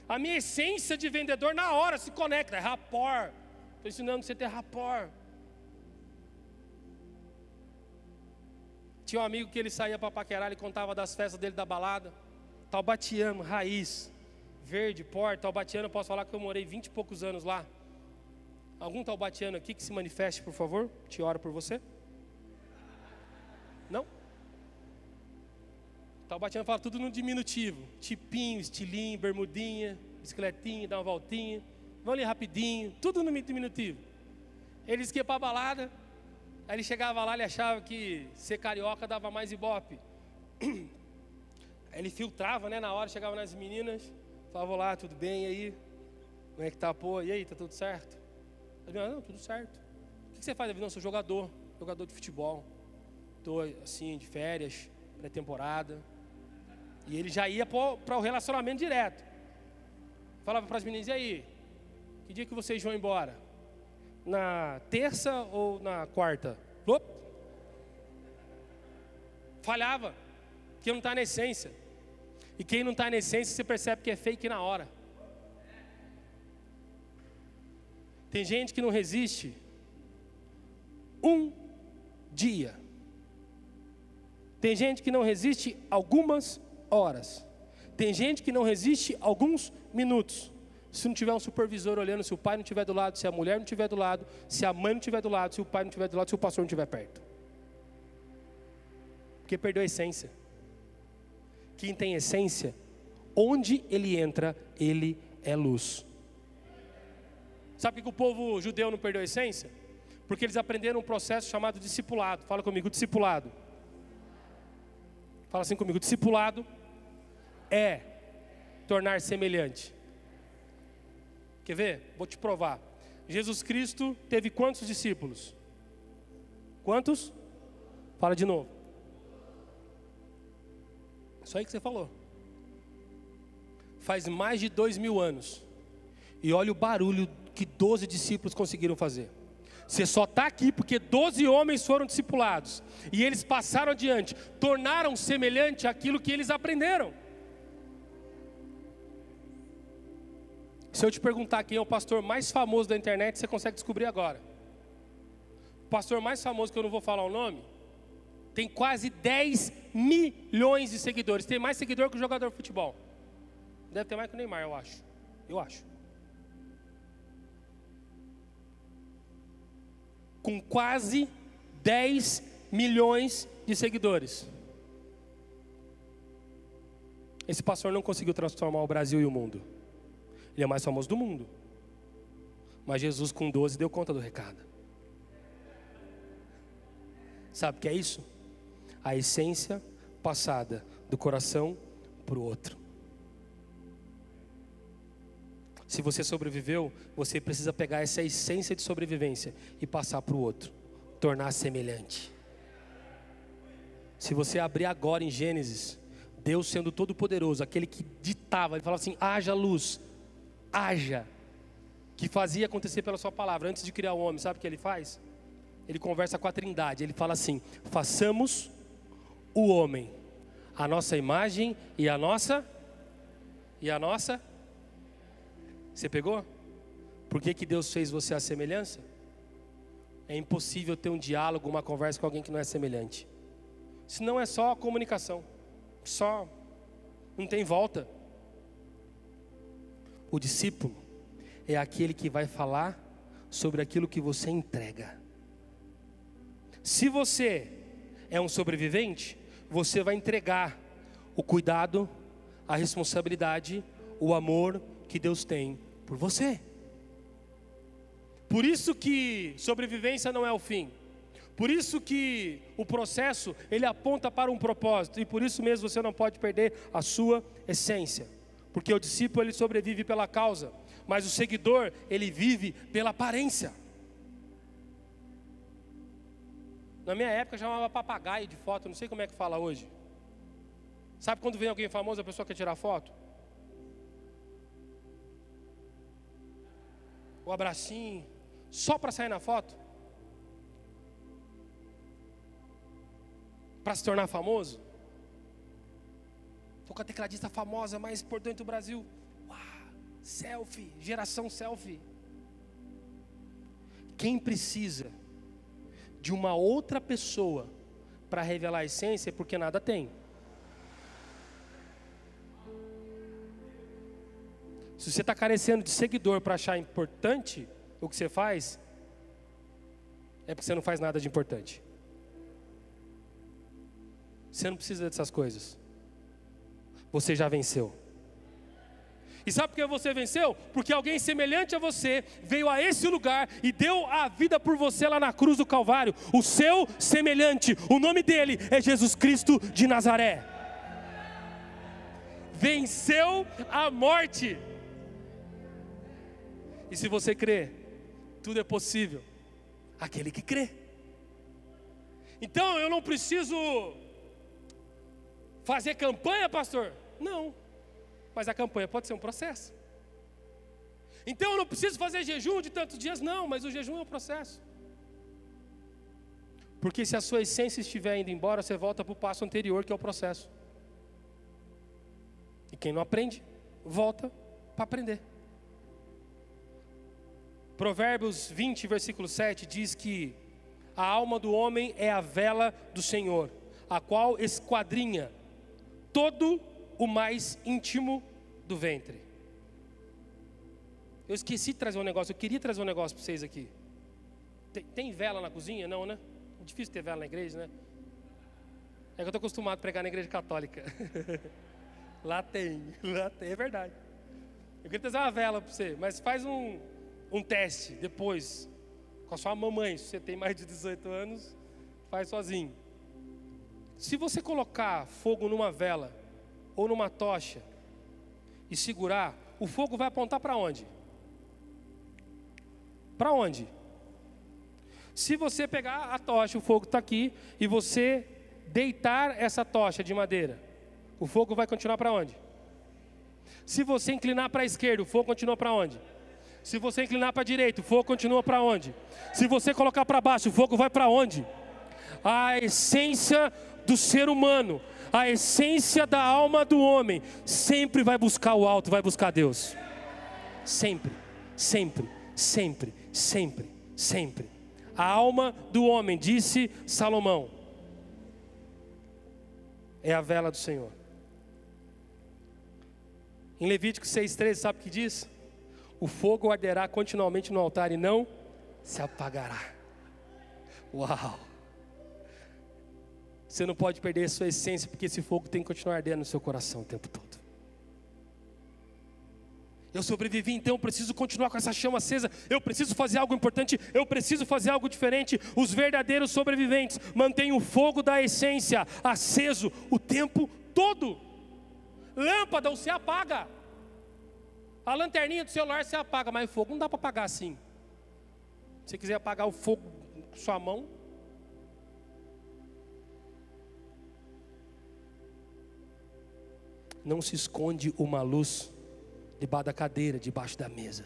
A minha essência de vendedor na hora se conecta, é rapor. Estou ensinando você a ter rapor. Tinha um amigo que ele saía para paquerar, ele contava das festas dele da balada. Taubatiano, raiz. Verde, Porto, Taubatiano, posso falar que eu morei 20 e poucos anos lá. Algum taubatiano aqui que se manifeste, por favor? Te oro por você. Não? Taubatiano fala tudo no diminutivo. Tipinho, estilinho, bermudinha, bicicletinha, dá uma voltinha. Vão ali rapidinho, tudo no diminutivo. Ele disse que ia pra balada, aí ele chegava lá, ele achava que ser carioca dava mais ibope. Ele filtrava, né, na hora, chegava nas meninas, falava, lá, tudo bem, e aí? Como é que tá, pô? E aí, tá tudo certo? Ele não, tudo certo. O que você faz? Não, sou jogador, jogador de futebol. Estou, assim, de férias, pré-temporada. E ele já ia para o relacionamento direto. Falava para as meninas, e aí? Que dia que vocês vão embora? Na terça ou na quarta? Falhava, porque não está na essência. E quem não está na essência, você percebe que é fake na hora. Tem gente que não resiste um dia. Tem gente que não resiste algumas horas. Tem gente que não resiste alguns minutos. Se não tiver um supervisor olhando, se o pai não estiver do lado, se a mulher não estiver do lado, se a mãe não estiver do lado, se o pai não estiver do lado, se o pastor não estiver perto. Porque perdeu a essência. Quem tem essência, onde ele entra, ele é luz. Sabe por que o povo judeu não perdeu a essência? Porque eles aprenderam um processo chamado discipulado. Fala comigo, discipulado. Fala assim comigo, discipulado é tornar semelhante. Quer ver? Vou te provar. Jesus Cristo teve quantos discípulos? Quantos? Fala de novo. Isso aí que você falou. Faz mais de dois mil anos. E olha o barulho que 12 discípulos conseguiram fazer. Você só está aqui porque 12 homens foram discipulados. E eles passaram adiante, tornaram semelhante aquilo que eles aprenderam. Se eu te perguntar quem é o pastor mais famoso da internet, você consegue descobrir agora. O pastor mais famoso, que eu não vou falar o nome, tem quase 10 milhões de seguidores. Tem mais seguidor que o jogador de futebol. Deve ter mais que o Neymar, eu acho. Eu acho. Com quase 10 milhões de seguidores. Esse pastor não conseguiu transformar o Brasil e o mundo. Ele é mais famoso do mundo. Mas Jesus, com 12, deu conta do recado. Sabe o que é isso? A essência passada do coração para o outro. Se você sobreviveu, você precisa pegar essa essência de sobrevivência e passar para o outro, tornar semelhante. Se você abrir agora em Gênesis, Deus sendo todo poderoso, aquele que ditava, ele falava assim: haja luz, haja, que fazia acontecer pela sua palavra, antes de criar o homem, sabe o que ele faz? Ele conversa com a trindade, ele fala assim: façamos o homem, a nossa imagem e a nossa, e a nossa você pegou? Por que, que Deus fez você a semelhança? É impossível ter um diálogo, uma conversa com alguém que não é semelhante. Se não é só comunicação, só não tem volta. O discípulo é aquele que vai falar sobre aquilo que você entrega. Se você é um sobrevivente, você vai entregar o cuidado, a responsabilidade, o amor que Deus tem por você. Por isso que sobrevivência não é o fim. Por isso que o processo ele aponta para um propósito e por isso mesmo você não pode perder a sua essência. Porque o discípulo ele sobrevive pela causa, mas o seguidor ele vive pela aparência. Na minha época chamava papagaio de foto, não sei como é que fala hoje. Sabe quando vem alguém famoso, a pessoa quer tirar foto? O abracinho, só para sair na foto? Para se tornar famoso? Estou com a tecladista famosa mais importante do Brasil. Uau, selfie, geração selfie. Quem precisa de uma outra pessoa para revelar a essência é porque nada tem. Se você está carecendo de seguidor para achar importante o que você faz, é porque você não faz nada de importante. Você não precisa dessas coisas. Você já venceu. E sabe por que você venceu? Porque alguém semelhante a você veio a esse lugar e deu a vida por você lá na cruz do Calvário. O seu semelhante, o nome dele é Jesus Cristo de Nazaré. Venceu a morte. E se você crê, tudo é possível. Aquele que crê. Então eu não preciso fazer campanha, pastor? Não. Mas a campanha pode ser um processo. Então eu não preciso fazer jejum de tantos dias, não, mas o jejum é um processo. Porque se a sua essência estiver indo embora, você volta para o passo anterior, que é o processo. E quem não aprende, volta para aprender. Provérbios 20, versículo 7 diz que a alma do homem é a vela do Senhor, a qual esquadrinha todo o mais íntimo do ventre. Eu esqueci de trazer um negócio, eu queria trazer um negócio para vocês aqui. Tem, tem, vela na cozinha? Não, né? É difícil ter vela na igreja, né? É que eu estou acostumado a pregar na igreja católica. lá tem, lá tem, é verdade. Eu queria trazer uma vela para você, mas faz um, um teste depois, com a sua mamãe, se você tem mais de 18 anos, faz sozinho. Se você colocar fogo numa vela ou numa tocha e segurar, o fogo vai apontar para onde? Para onde? Se você pegar a tocha, o fogo está aqui, e você deitar essa tocha de madeira, o fogo vai continuar para onde? Se você inclinar para a esquerda, o fogo continua para onde? Se você inclinar para a direita, o fogo continua para onde? Se você colocar para baixo, o fogo vai para onde? A essência do ser humano a essência da alma do homem sempre vai buscar o alto, vai buscar Deus. Sempre, sempre, sempre, sempre, sempre. A alma do homem, disse Salomão, é a vela do Senhor. Em Levítico 6,13, sabe o que diz? O fogo arderá continuamente no altar e não se apagará. Uau! Você não pode perder a sua essência, porque esse fogo tem que continuar ardendo no seu coração o tempo todo. Eu sobrevivi, então eu preciso continuar com essa chama acesa. Eu preciso fazer algo importante. Eu preciso fazer algo diferente. Os verdadeiros sobreviventes mantêm o fogo da essência aceso o tempo todo. Lâmpada você apaga. A lanterninha do celular você apaga, mas o fogo não dá para apagar assim. Se você quiser apagar o fogo com sua mão, não se esconde uma luz debaixo da cadeira, debaixo da mesa.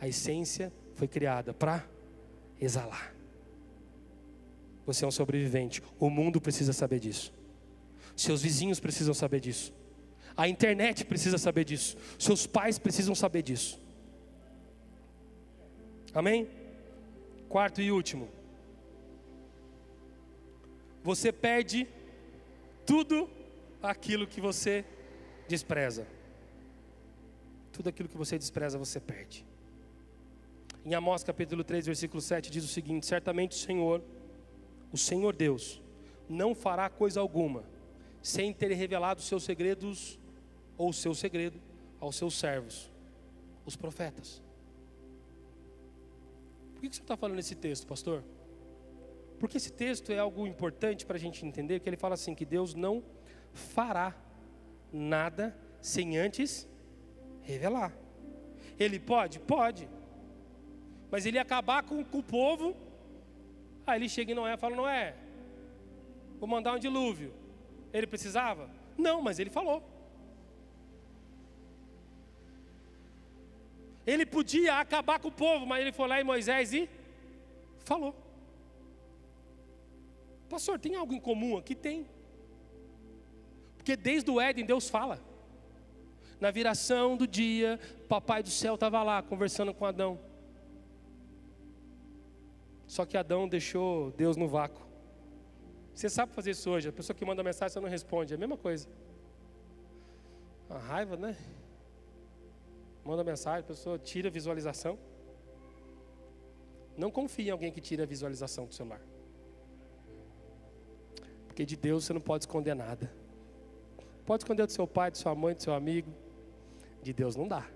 A essência foi criada para exalar. Você é um sobrevivente. O mundo precisa saber disso. Seus vizinhos precisam saber disso. A internet precisa saber disso. Seus pais precisam saber disso. Amém? Quarto e último. Você perde tudo aquilo que você despreza. Tudo aquilo que você despreza, você perde. Em Amós capítulo 3, versículo 7 diz o seguinte: Certamente o Senhor, o Senhor Deus, não fará coisa alguma, sem ter revelado os seus segredos, ou o seu segredo, aos seus servos, os profetas. Por que você está falando esse texto, pastor? Porque esse texto é algo importante para a gente entender, que ele fala assim, que Deus não fará nada sem antes revelar. Ele pode? Pode. Mas ele acabar com, com o povo. Aí ele chega em Noé e fala: Noé, vou mandar um dilúvio. Ele precisava? Não, mas ele falou. Ele podia acabar com o povo, mas ele foi lá em Moisés e falou. Pastor, tem algo em comum aqui? Tem. Porque desde o Éden Deus fala. Na viração do dia, papai do céu estava lá conversando com Adão. Só que Adão deixou Deus no vácuo. Você sabe fazer isso hoje. A pessoa que manda mensagem você não responde. É a mesma coisa. A raiva, né? Manda mensagem, a pessoa tira a visualização. Não confie em alguém que tira a visualização do celular. Porque de Deus você não pode esconder nada. Pode esconder do seu pai, de sua mãe, do seu amigo. De Deus não dá.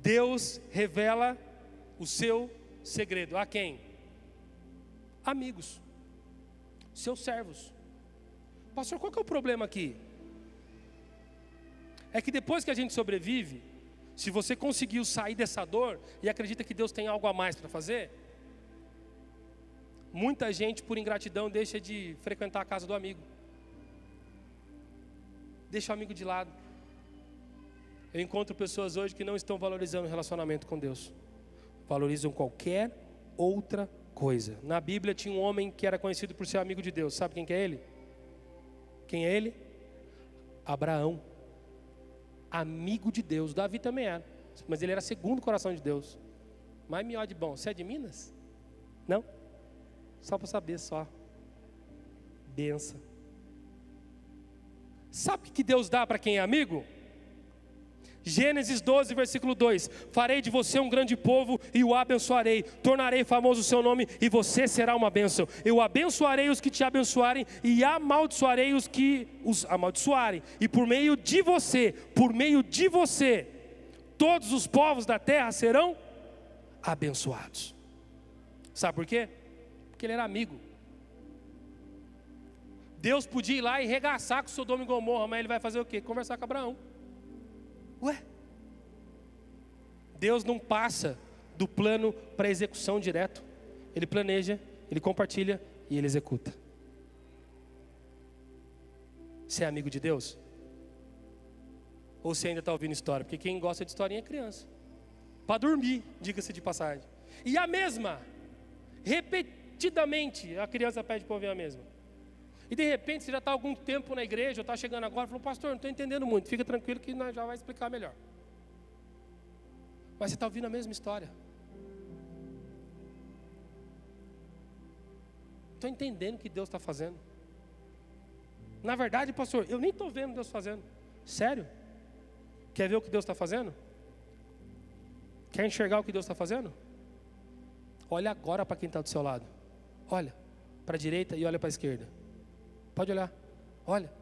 Deus revela o seu segredo. A quem? Amigos. Seus servos. Pastor, qual que é o problema aqui? É que depois que a gente sobrevive, se você conseguiu sair dessa dor e acredita que Deus tem algo a mais para fazer, muita gente, por ingratidão, deixa de frequentar a casa do amigo. Deixa o amigo de lado. Eu encontro pessoas hoje que não estão valorizando o relacionamento com Deus, valorizam qualquer outra coisa. Na Bíblia tinha um homem que era conhecido por ser amigo de Deus. Sabe quem que é ele? Quem é ele? Abraão. Amigo de Deus. Davi também era. Mas ele era segundo coração de Deus. Mais melhor de bom. Você é de Minas? Não? Só para saber só. Benção. Sabe o que Deus dá para quem é amigo? Gênesis 12, versículo 2: Farei de você um grande povo e o abençoarei, tornarei famoso o seu nome e você será uma bênção. Eu abençoarei os que te abençoarem e amaldiçoarei os que os amaldiçoarem, e por meio de você, por meio de você, todos os povos da terra serão abençoados. Sabe por quê? Porque ele era amigo. Deus podia ir lá e regaçar com Sodoma e Gomorra, mas ele vai fazer o quê? Conversar com Abraão. Ué? Deus não passa do plano para execução direto. Ele planeja, ele compartilha e ele executa. Você é amigo de Deus? Ou você ainda está ouvindo história? Porque quem gosta de historinha é criança. Para dormir, diga-se de passagem. E a mesma, repetidamente, a criança pede para ouvir a mesma. E de repente você já está algum tempo na igreja, ou está chegando agora, falou, pastor, não estou entendendo muito, fica tranquilo que nós já vai explicar melhor. Mas você está ouvindo a mesma história. Estou entendendo o que Deus está fazendo. Na verdade, pastor, eu nem estou vendo Deus fazendo. Sério? Quer ver o que Deus está fazendo? Quer enxergar o que Deus está fazendo? Olha agora para quem está do seu lado. Olha para a direita e olha para a esquerda. Pode olhar. Olha.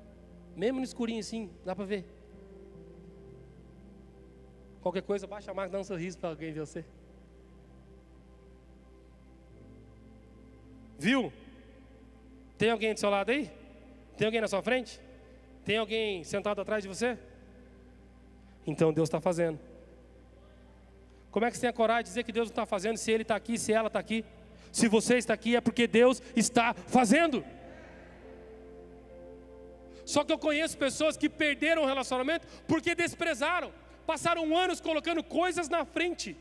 Mesmo no escurinho assim, dá para ver. Qualquer coisa, baixa a marca, dá um sorriso para alguém ver você. Viu? Tem alguém do seu lado aí? Tem alguém na sua frente? Tem alguém sentado atrás de você? Então Deus está fazendo. Como é que você tem a coragem de dizer que Deus não está fazendo se Ele está aqui, se ela está aqui? Se você está aqui é porque Deus está fazendo. Só que eu conheço pessoas que perderam o relacionamento porque desprezaram, passaram anos colocando coisas na frente.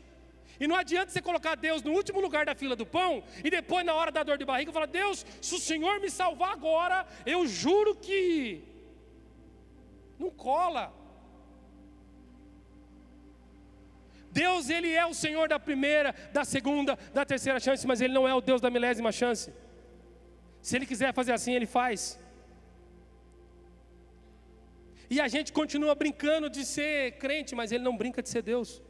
E não adianta você colocar Deus no último lugar da fila do pão e depois, na hora da dor de barriga, falar: Deus, se o Senhor me salvar agora, eu juro que. Não cola. Deus, Ele é o Senhor da primeira, da segunda, da terceira chance, mas Ele não é o Deus da milésima chance. Se Ele quiser fazer assim, Ele faz. E a gente continua brincando de ser crente, mas ele não brinca de ser Deus.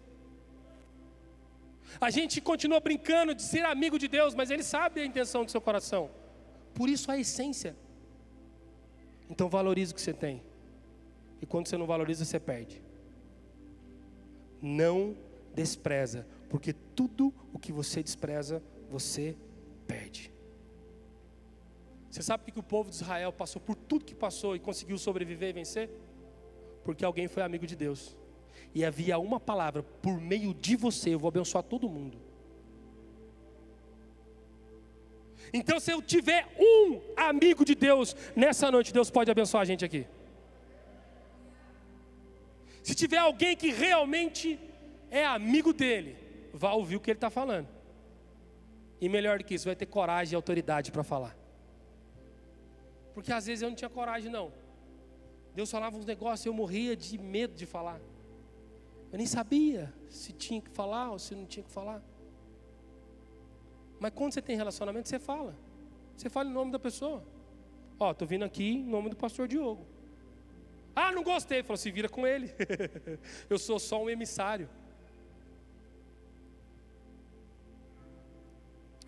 A gente continua brincando de ser amigo de Deus, mas ele sabe a intenção do seu coração. Por isso a essência. Então valorize o que você tem. E quando você não valoriza, você perde. Não despreza, porque tudo o que você despreza, você perde. Você sabe que o povo de Israel passou por tudo que passou e conseguiu sobreviver e vencer? Porque alguém foi amigo de Deus. E havia uma palavra, por meio de você, eu vou abençoar todo mundo. Então, se eu tiver um amigo de Deus nessa noite, Deus pode abençoar a gente aqui. Se tiver alguém que realmente é amigo dele, vá ouvir o que ele está falando. E melhor do que isso, vai ter coragem e autoridade para falar. Porque às vezes eu não tinha coragem, não. Deus falava uns negócios e eu morria de medo de falar. Eu nem sabia se tinha que falar ou se não tinha que falar. Mas quando você tem relacionamento, você fala. Você fala em nome da pessoa. Ó, tô vindo aqui em nome do pastor Diogo. Ah, não gostei. Falou: se vira com ele. eu sou só um emissário.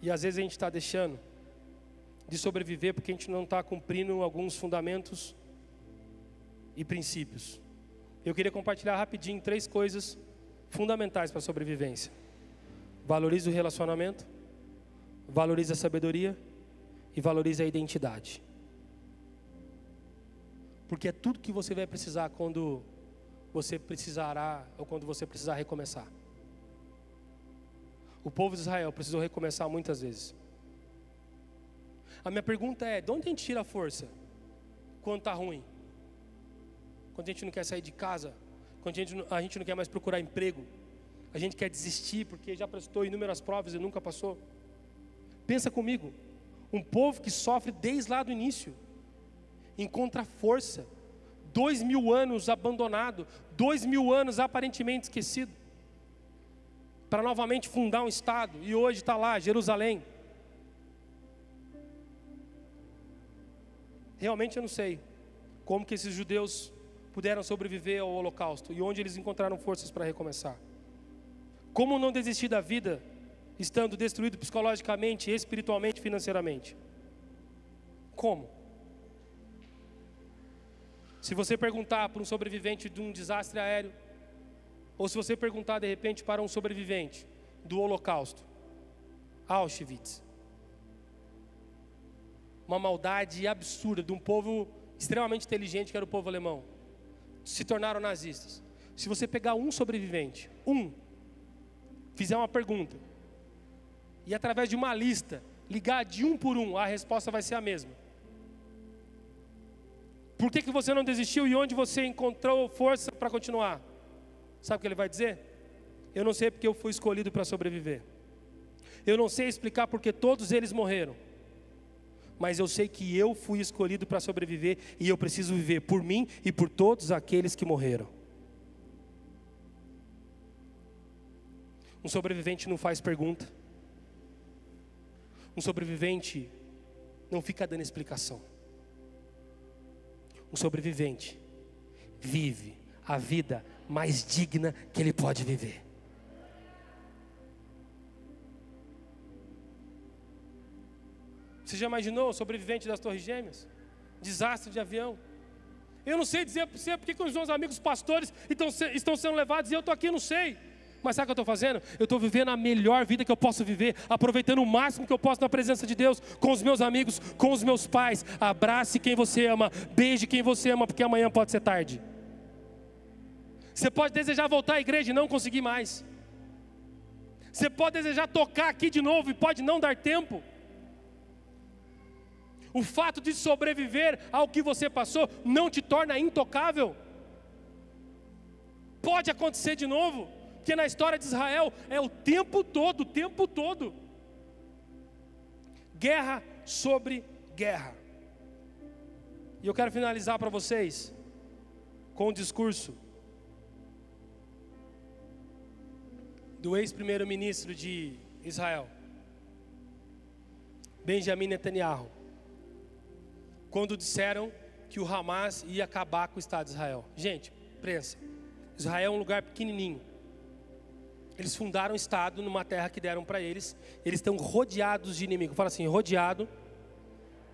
E às vezes a gente está deixando de sobreviver porque a gente não está cumprindo alguns fundamentos e princípios. Eu queria compartilhar rapidinho três coisas fundamentais para a sobrevivência: valorize o relacionamento, valorize a sabedoria e valorize a identidade. Porque é tudo que você vai precisar quando você precisará ou quando você precisar recomeçar. O povo de Israel precisou recomeçar muitas vezes. A minha pergunta é: de onde a gente tira a força quando está ruim? Quando a gente não quer sair de casa? Quando a gente, a gente não quer mais procurar emprego? A gente quer desistir porque já prestou inúmeras provas e nunca passou? Pensa comigo: um povo que sofre desde lá do início, encontra força, dois mil anos abandonado, dois mil anos aparentemente esquecido para novamente fundar um Estado, e hoje está lá, Jerusalém. Realmente eu não sei como que esses judeus puderam sobreviver ao Holocausto e onde eles encontraram forças para recomeçar. Como não desistir da vida estando destruído psicologicamente, espiritualmente, financeiramente? Como? Se você perguntar para um sobrevivente de um desastre aéreo, ou se você perguntar de repente para um sobrevivente do Holocausto, Auschwitz, uma maldade absurda de um povo extremamente inteligente que era o povo alemão, se tornaram nazistas. Se você pegar um sobrevivente, um, fizer uma pergunta, e através de uma lista, ligar de um por um, a resposta vai ser a mesma. Por que, que você não desistiu e onde você encontrou força para continuar? Sabe o que ele vai dizer? Eu não sei porque eu fui escolhido para sobreviver. Eu não sei explicar porque todos eles morreram. Mas eu sei que eu fui escolhido para sobreviver e eu preciso viver por mim e por todos aqueles que morreram. Um sobrevivente não faz pergunta. Um sobrevivente não fica dando explicação. Um sobrevivente vive a vida mais digna que ele pode viver. Você já imaginou sobrevivente das Torres Gêmeas? Desastre de avião. Eu não sei dizer para você porque que os meus amigos pastores estão, estão sendo levados e eu estou aqui, não sei. Mas sabe o que eu estou fazendo? Eu estou vivendo a melhor vida que eu posso viver, aproveitando o máximo que eu posso na presença de Deus, com os meus amigos, com os meus pais. Abrace quem você ama, beije quem você ama, porque amanhã pode ser tarde. Você pode desejar voltar à igreja e não conseguir mais. Você pode desejar tocar aqui de novo e pode não dar tempo. O fato de sobreviver ao que você passou não te torna intocável. Pode acontecer de novo, porque na história de Israel é o tempo todo, o tempo todo. Guerra sobre guerra. E eu quero finalizar para vocês com um discurso do ex-primeiro-ministro de Israel, Benjamin Netanyahu, quando disseram que o Hamas ia acabar com o Estado de Israel. Gente, prensa. Israel é um lugar pequenininho. Eles fundaram um Estado numa terra que deram para eles. Eles estão rodeados de inimigo. Fala assim, rodeado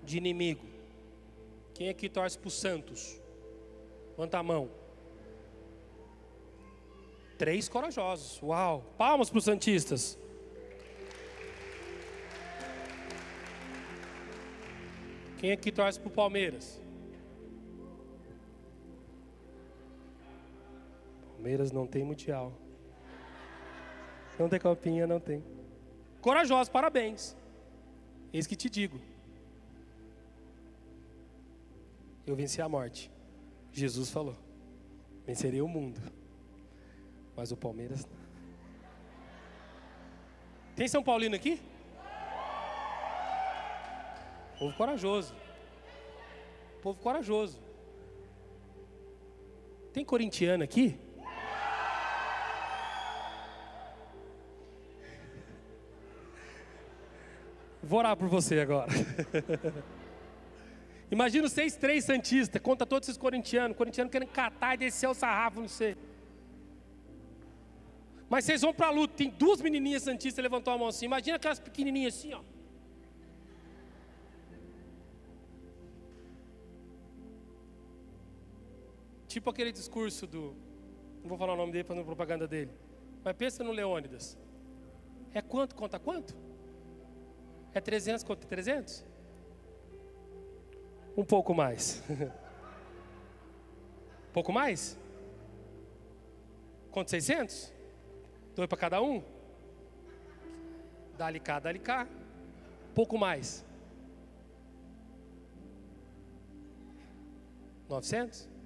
de inimigo. Quem aqui torce para os santos? Levanta a mão. Três corajosos. Uau! Palmas para os Santistas. Quem aqui torce para o Palmeiras? Palmeiras não tem mundial. Não tem copinha, não tem. Corajosos, parabéns. Eis que te digo. Eu venci a morte. Jesus falou. Vencerei o mundo. Mas o Palmeiras. Tem São Paulino aqui? Povo corajoso. Povo corajoso. Tem corintiano aqui? Vou orar por você agora. Imagina o 6-3 Santista, conta todos esses corintianos, corintianos querendo catar e descer o sarrafo, não sei. Mas vocês vão para a luta, tem duas menininhas Santistas, levantou a mão assim, imagina aquelas pequenininhas assim, ó. Tipo aquele discurso do. Não vou falar o nome dele para não propaganda dele. Mas pensa no Leônidas. É quanto conta quanto? É 300 contra 300? Um pouco mais. pouco mais? Conta 600? Dois para cada um? Dá-lhe cá, dá-lhe cá. Pouco mais. 900?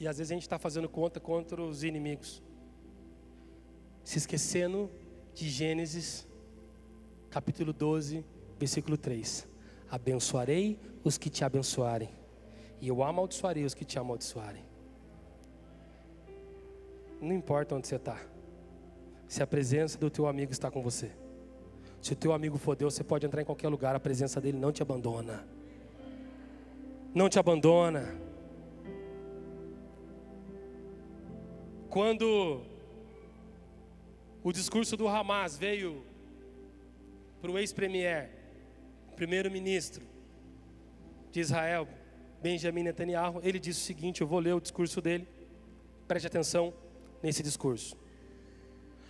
E às vezes a gente está fazendo conta contra os inimigos, se esquecendo de Gênesis, capítulo 12, versículo 3: Abençoarei os que te abençoarem, e eu amaldiçoarei os que te amaldiçoarem. Não importa onde você está, se a presença do teu amigo está com você. Se o teu amigo for Deus, você pode entrar em qualquer lugar, a presença dele não te abandona. Não te abandona. Quando o discurso do Hamas veio para o ex-premier, primeiro-ministro de Israel, Benjamin Netanyahu, ele disse o seguinte: eu vou ler o discurso dele, preste atenção nesse discurso.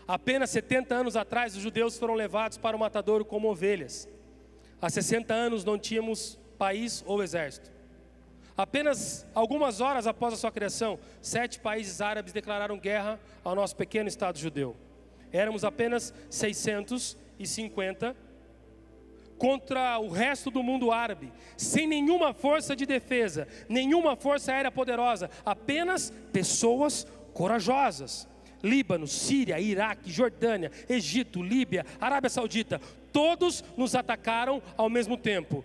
Apenas 70 anos atrás, os judeus foram levados para o matadouro como ovelhas. Há 60 anos não tínhamos país ou exército. Apenas algumas horas após a sua criação, sete países árabes declararam guerra ao nosso pequeno Estado judeu. Éramos apenas 650 contra o resto do mundo árabe, sem nenhuma força de defesa, nenhuma força aérea poderosa, apenas pessoas corajosas. Líbano, Síria, Iraque, Jordânia, Egito, Líbia, Arábia Saudita, todos nos atacaram ao mesmo tempo.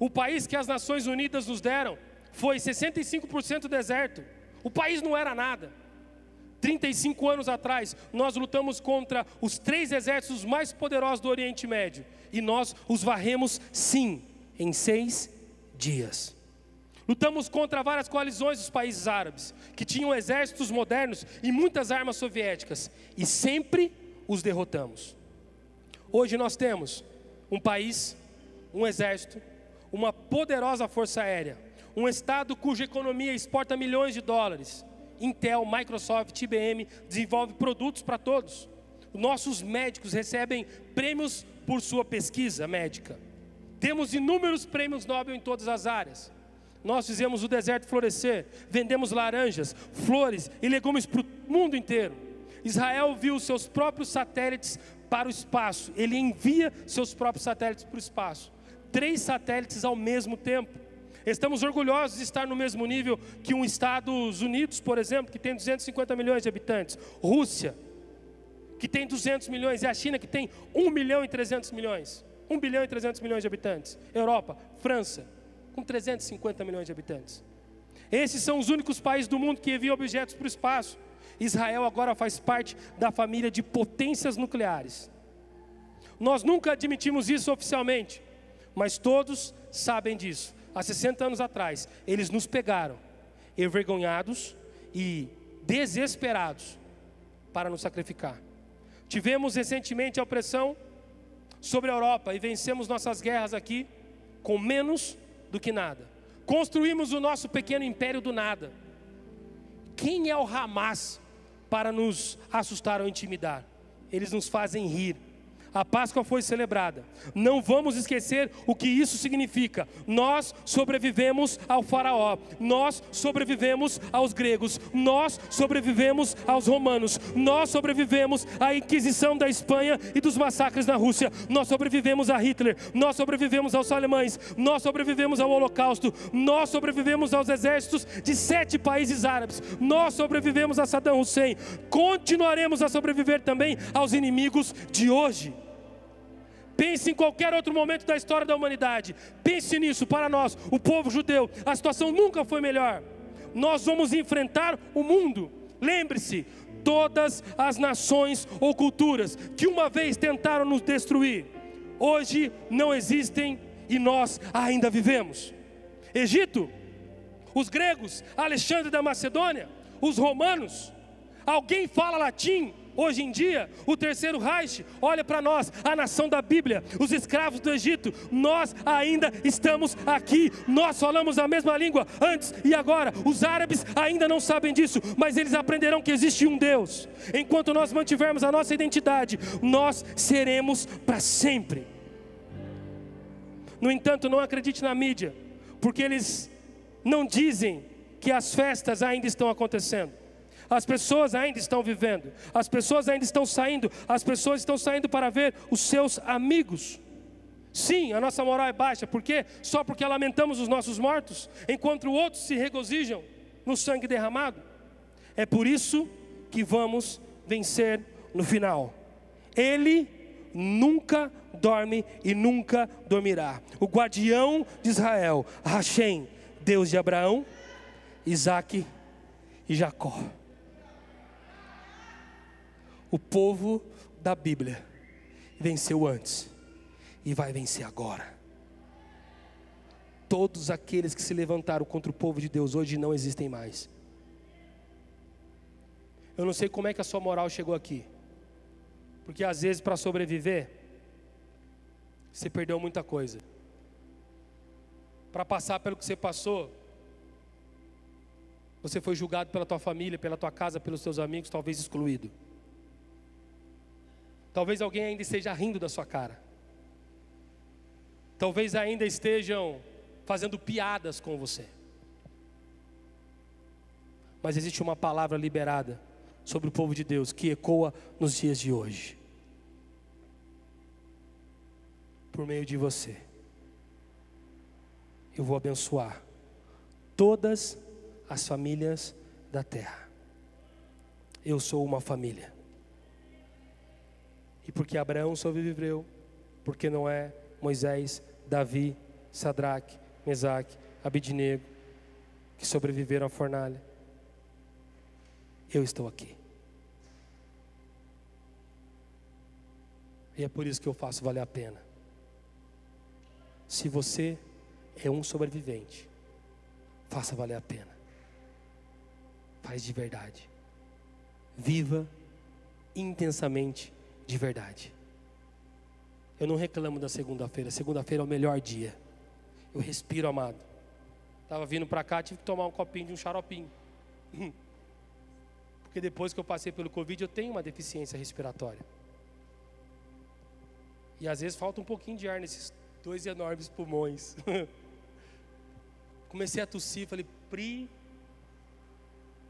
O país que as Nações Unidas nos deram foi 65% deserto. O país não era nada. 35 anos atrás, nós lutamos contra os três exércitos mais poderosos do Oriente Médio. E nós os varremos, sim, em seis dias. Lutamos contra várias coalizões dos países árabes, que tinham exércitos modernos e muitas armas soviéticas. E sempre os derrotamos. Hoje nós temos um país, um exército, uma poderosa força aérea um estado cuja economia exporta milhões de dólares. Intel, Microsoft, IBM desenvolve produtos para todos. Nossos médicos recebem prêmios por sua pesquisa médica. Temos inúmeros prêmios Nobel em todas as áreas. Nós fizemos o deserto florescer, vendemos laranjas, flores e legumes para o mundo inteiro. Israel viu seus próprios satélites para o espaço, ele envia seus próprios satélites para o espaço. Três satélites ao mesmo tempo. Estamos orgulhosos de estar no mesmo nível que um Estados Unidos, por exemplo, que tem 250 milhões de habitantes, Rússia, que tem 200 milhões, e a China, que tem 1 milhão e 300 milhões. 1 bilhão e 300 milhões de habitantes. Europa, França, com 350 milhões de habitantes. Esses são os únicos países do mundo que enviam objetos para o espaço. Israel agora faz parte da família de potências nucleares. Nós nunca admitimos isso oficialmente, mas todos sabem disso há 60 anos atrás, eles nos pegaram, envergonhados e desesperados para nos sacrificar. Tivemos recentemente a opressão sobre a Europa e vencemos nossas guerras aqui com menos do que nada. Construímos o nosso pequeno império do nada. Quem é o Hamas para nos assustar ou intimidar? Eles nos fazem rir a Páscoa foi celebrada. Não vamos esquecer o que isso significa. Nós sobrevivemos ao Faraó, nós sobrevivemos aos gregos, nós sobrevivemos aos romanos, nós sobrevivemos à Inquisição da Espanha e dos massacres na Rússia, nós sobrevivemos a Hitler, nós sobrevivemos aos alemães, nós sobrevivemos ao Holocausto, nós sobrevivemos aos exércitos de sete países árabes, nós sobrevivemos a Saddam Hussein, continuaremos a sobreviver também aos inimigos de hoje. Pense em qualquer outro momento da história da humanidade. Pense nisso para nós, o povo judeu. A situação nunca foi melhor. Nós vamos enfrentar o mundo. Lembre-se, todas as nações ou culturas que uma vez tentaram nos destruir, hoje não existem e nós ainda vivemos. Egito, os gregos, Alexandre da Macedônia, os romanos, alguém fala latim, Hoje em dia, o terceiro Reich olha para nós, a nação da Bíblia, os escravos do Egito, nós ainda estamos aqui, nós falamos a mesma língua antes e agora. Os árabes ainda não sabem disso, mas eles aprenderão que existe um Deus. Enquanto nós mantivermos a nossa identidade, nós seremos para sempre. No entanto, não acredite na mídia, porque eles não dizem que as festas ainda estão acontecendo. As pessoas ainda estão vivendo, as pessoas ainda estão saindo, as pessoas estão saindo para ver os seus amigos. Sim, a nossa moral é baixa, por quê? Só porque lamentamos os nossos mortos, enquanto outros se regozijam no sangue derramado. É por isso que vamos vencer no final. Ele nunca dorme e nunca dormirá. O guardião de Israel, Hashem, Deus de Abraão, Isaac e Jacó o povo da Bíblia venceu antes e vai vencer agora. Todos aqueles que se levantaram contra o povo de Deus hoje não existem mais. Eu não sei como é que a sua moral chegou aqui. Porque às vezes para sobreviver, você perdeu muita coisa. Para passar pelo que você passou, você foi julgado pela tua família, pela tua casa, pelos teus amigos, talvez excluído. Talvez alguém ainda esteja rindo da sua cara. Talvez ainda estejam fazendo piadas com você. Mas existe uma palavra liberada sobre o povo de Deus que ecoa nos dias de hoje. Por meio de você, eu vou abençoar todas as famílias da terra. Eu sou uma família. E porque Abraão sobreviveu, porque não é Moisés, Davi, Sadraque, Mesaque, Abidnego, que sobreviveram à fornalha. Eu estou aqui. E é por isso que eu faço valer a pena. Se você é um sobrevivente, faça valer a pena. Faz de verdade. Viva intensamente de verdade. Eu não reclamo da segunda-feira. Segunda-feira é o melhor dia. Eu respiro, amado. Estava vindo para cá, tive que tomar um copinho de um xaropinho. Porque depois que eu passei pelo Covid, eu tenho uma deficiência respiratória. E às vezes falta um pouquinho de ar nesses dois enormes pulmões. Comecei a tossir, falei, pri.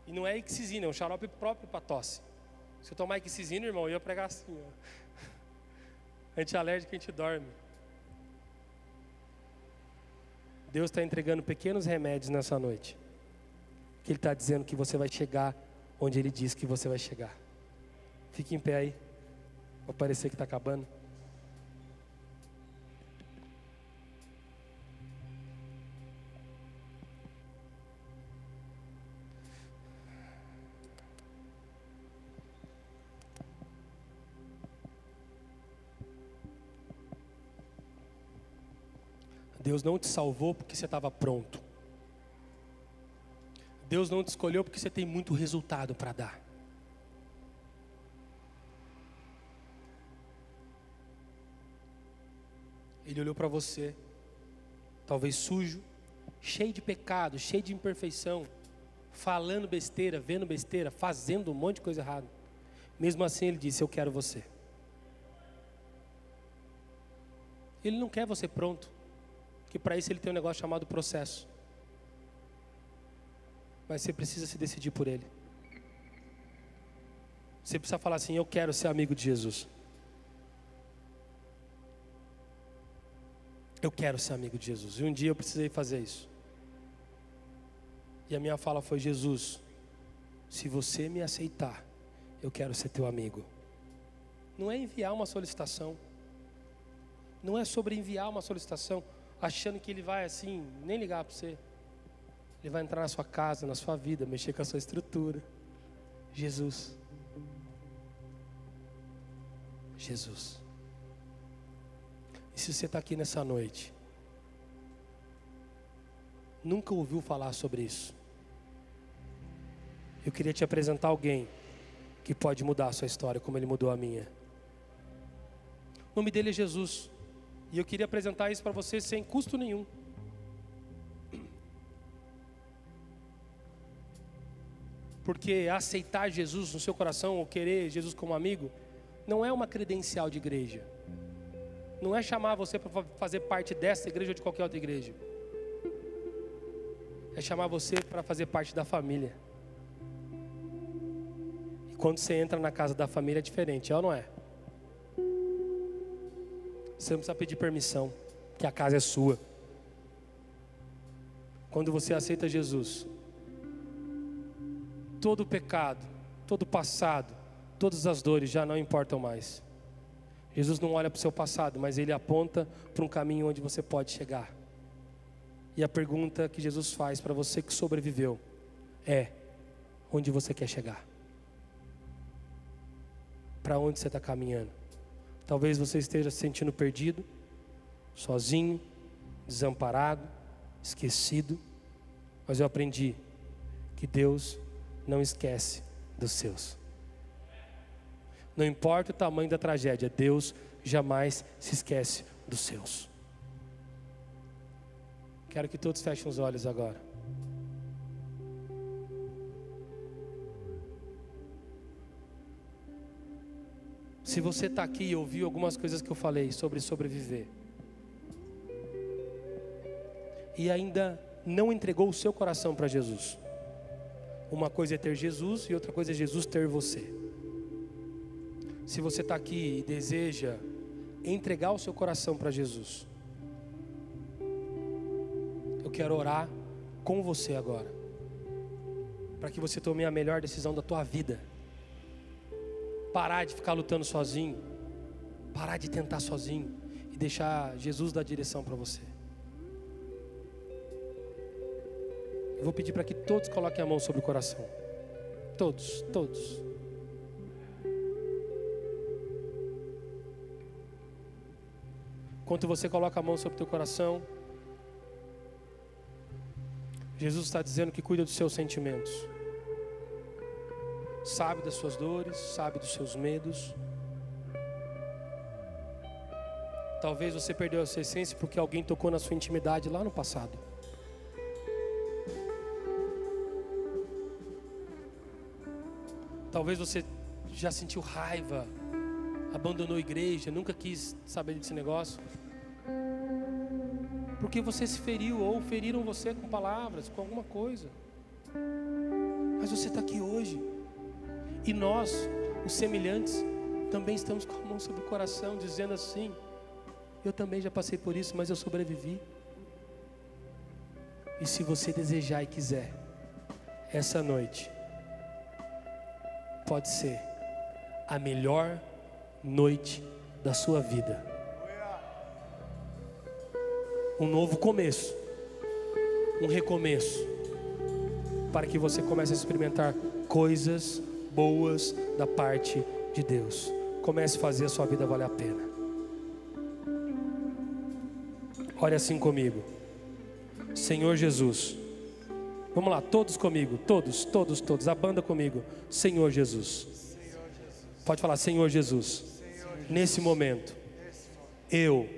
E não é ixizina, é um xarope próprio para tosse. Se eu tomar Ixizina, irmão, eu ia pregar assim, ó. Antialérgico, a gente dorme. Deus está entregando pequenos remédios nessa noite. Que Ele está dizendo que você vai chegar onde Ele diz que você vai chegar. Fique em pé aí. Vai parecer que está acabando. Deus não te salvou porque você estava pronto. Deus não te escolheu porque você tem muito resultado para dar. Ele olhou para você, talvez sujo, cheio de pecado, cheio de imperfeição, falando besteira, vendo besteira, fazendo um monte de coisa errada. Mesmo assim, ele disse: Eu quero você. Ele não quer você pronto que para isso ele tem um negócio chamado processo. Mas você precisa se decidir por ele. Você precisa falar assim: Eu quero ser amigo de Jesus. Eu quero ser amigo de Jesus. E um dia eu precisei fazer isso. E a minha fala foi: Jesus, se você me aceitar, eu quero ser teu amigo. Não é enviar uma solicitação. Não é sobre enviar uma solicitação achando que ele vai assim, nem ligar para você. Ele vai entrar na sua casa, na sua vida, mexer com a sua estrutura. Jesus. Jesus. E se você está aqui nessa noite nunca ouviu falar sobre isso. Eu queria te apresentar alguém que pode mudar a sua história, como ele mudou a minha. O nome dele é Jesus. E eu queria apresentar isso para você sem custo nenhum. Porque aceitar Jesus no seu coração, ou querer Jesus como amigo, não é uma credencial de igreja. Não é chamar você para fazer parte dessa igreja ou de qualquer outra igreja. É chamar você para fazer parte da família. E quando você entra na casa da família é diferente, é ou não é? Você não precisa pedir permissão, que a casa é sua. Quando você aceita Jesus, todo o pecado, todo o passado, todas as dores já não importam mais. Jesus não olha para o seu passado, mas ele aponta para um caminho onde você pode chegar. E a pergunta que Jesus faz para você que sobreviveu é: onde você quer chegar? Para onde você está caminhando? Talvez você esteja se sentindo perdido, sozinho, desamparado, esquecido, mas eu aprendi que Deus não esquece dos seus. Não importa o tamanho da tragédia, Deus jamais se esquece dos seus. Quero que todos fechem os olhos agora. Se você está aqui e ouviu algumas coisas que eu falei sobre sobreviver, e ainda não entregou o seu coração para Jesus, uma coisa é ter Jesus e outra coisa é Jesus ter você. Se você está aqui e deseja entregar o seu coração para Jesus, eu quero orar com você agora, para que você tome a melhor decisão da tua vida. Parar de ficar lutando sozinho, parar de tentar sozinho e deixar Jesus dar direção para você. Eu vou pedir para que todos coloquem a mão sobre o coração. Todos, todos. Enquanto você coloca a mão sobre o teu coração, Jesus está dizendo que cuida dos seus sentimentos. Sabe das suas dores, sabe dos seus medos. Talvez você perdeu a sua essência porque alguém tocou na sua intimidade lá no passado. Talvez você já sentiu raiva abandonou a igreja, nunca quis saber desse negócio. Porque você se feriu ou feriram você com palavras, com alguma coisa. Mas você está aqui hoje. E nós, os semelhantes, também estamos com a mão sobre o coração, dizendo assim: Eu também já passei por isso, mas eu sobrevivi. E se você desejar e quiser, essa noite pode ser a melhor noite da sua vida. Um novo começo, um recomeço, para que você comece a experimentar coisas boas da parte de Deus. Comece a fazer a sua vida valer a pena. Olha assim comigo, Senhor Jesus. Vamos lá, todos comigo, todos, todos, todos, a banda comigo. Senhor Jesus. Pode falar, Senhor Jesus nesse momento, eu,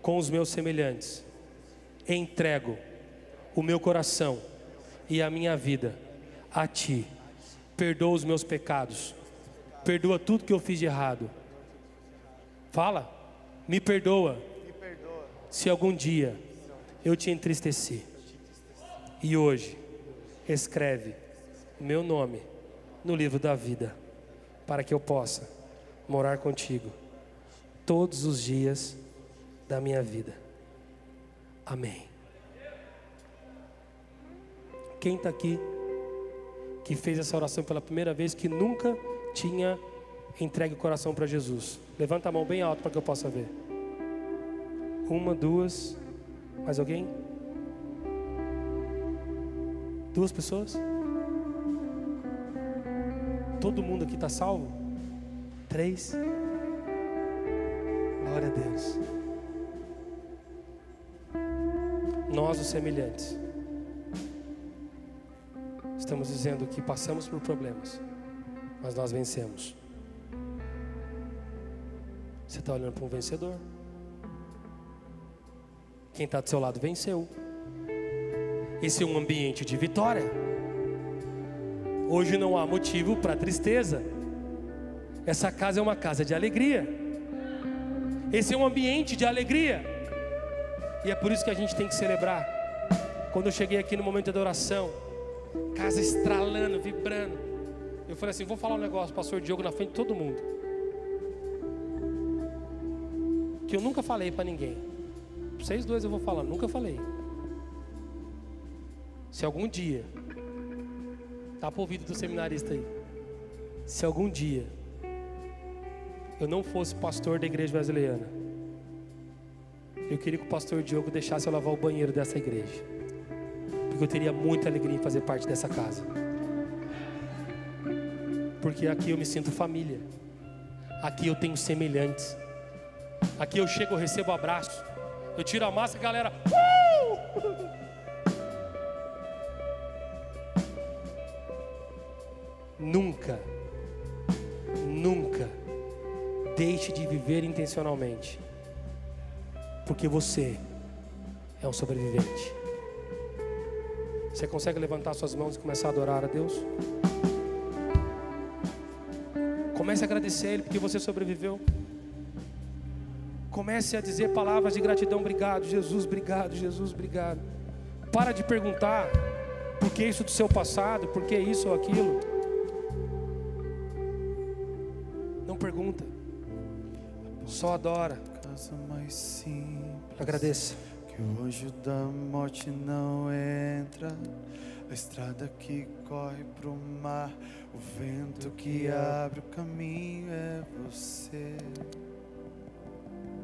com os meus semelhantes, entrego o meu coração e a minha vida a Ti. Perdoa os meus pecados, perdoa tudo que eu fiz de errado. Fala, me perdoa se algum dia eu te entristeci. E hoje, escreve meu nome no livro da vida, para que eu possa morar contigo todos os dias da minha vida. Amém. Quem está aqui que fez essa oração pela primeira vez, que nunca tinha entregue o coração para Jesus? Levanta a mão bem alto para que eu possa ver. Uma, duas, mais alguém? Duas pessoas? Todo mundo aqui está salvo? Três. Glória a Deus. Nós, os semelhantes, estamos dizendo que passamos por problemas, mas nós vencemos. Você está olhando para um vencedor. Quem está do seu lado venceu. Esse é um ambiente de vitória. Hoje não há motivo para tristeza. Essa casa é uma casa de alegria. Esse é um ambiente de alegria. E é por isso que a gente tem que celebrar. Quando eu cheguei aqui no momento de adoração, casa estralando, vibrando. Eu falei assim: vou falar um negócio, pastor Diogo, na frente de todo mundo. Que eu nunca falei para ninguém. Vocês dois eu vou falar, nunca falei. Se algum dia, tá para o ouvido do seminarista aí. Se algum dia eu não fosse pastor da igreja wesleyana, eu queria que o pastor Diogo deixasse eu lavar o banheiro dessa igreja. Eu teria muita alegria em fazer parte dessa casa. Porque aqui eu me sinto família. Aqui eu tenho semelhantes. Aqui eu chego, eu recebo abraço. Eu tiro a máscara, galera. Uh! Nunca, nunca deixe de viver intencionalmente, porque você é um sobrevivente. Você consegue levantar suas mãos e começar a adorar a Deus? Comece a agradecer a Ele porque você sobreviveu. Comece a dizer palavras de gratidão. Obrigado, Jesus, obrigado, Jesus, obrigado. Para de perguntar por que isso do seu passado, por que isso ou aquilo. Não pergunta. Só adora. Agradeça. Que o anjo da morte não entra. A estrada que corre pro mar. O vento que abre o caminho é você.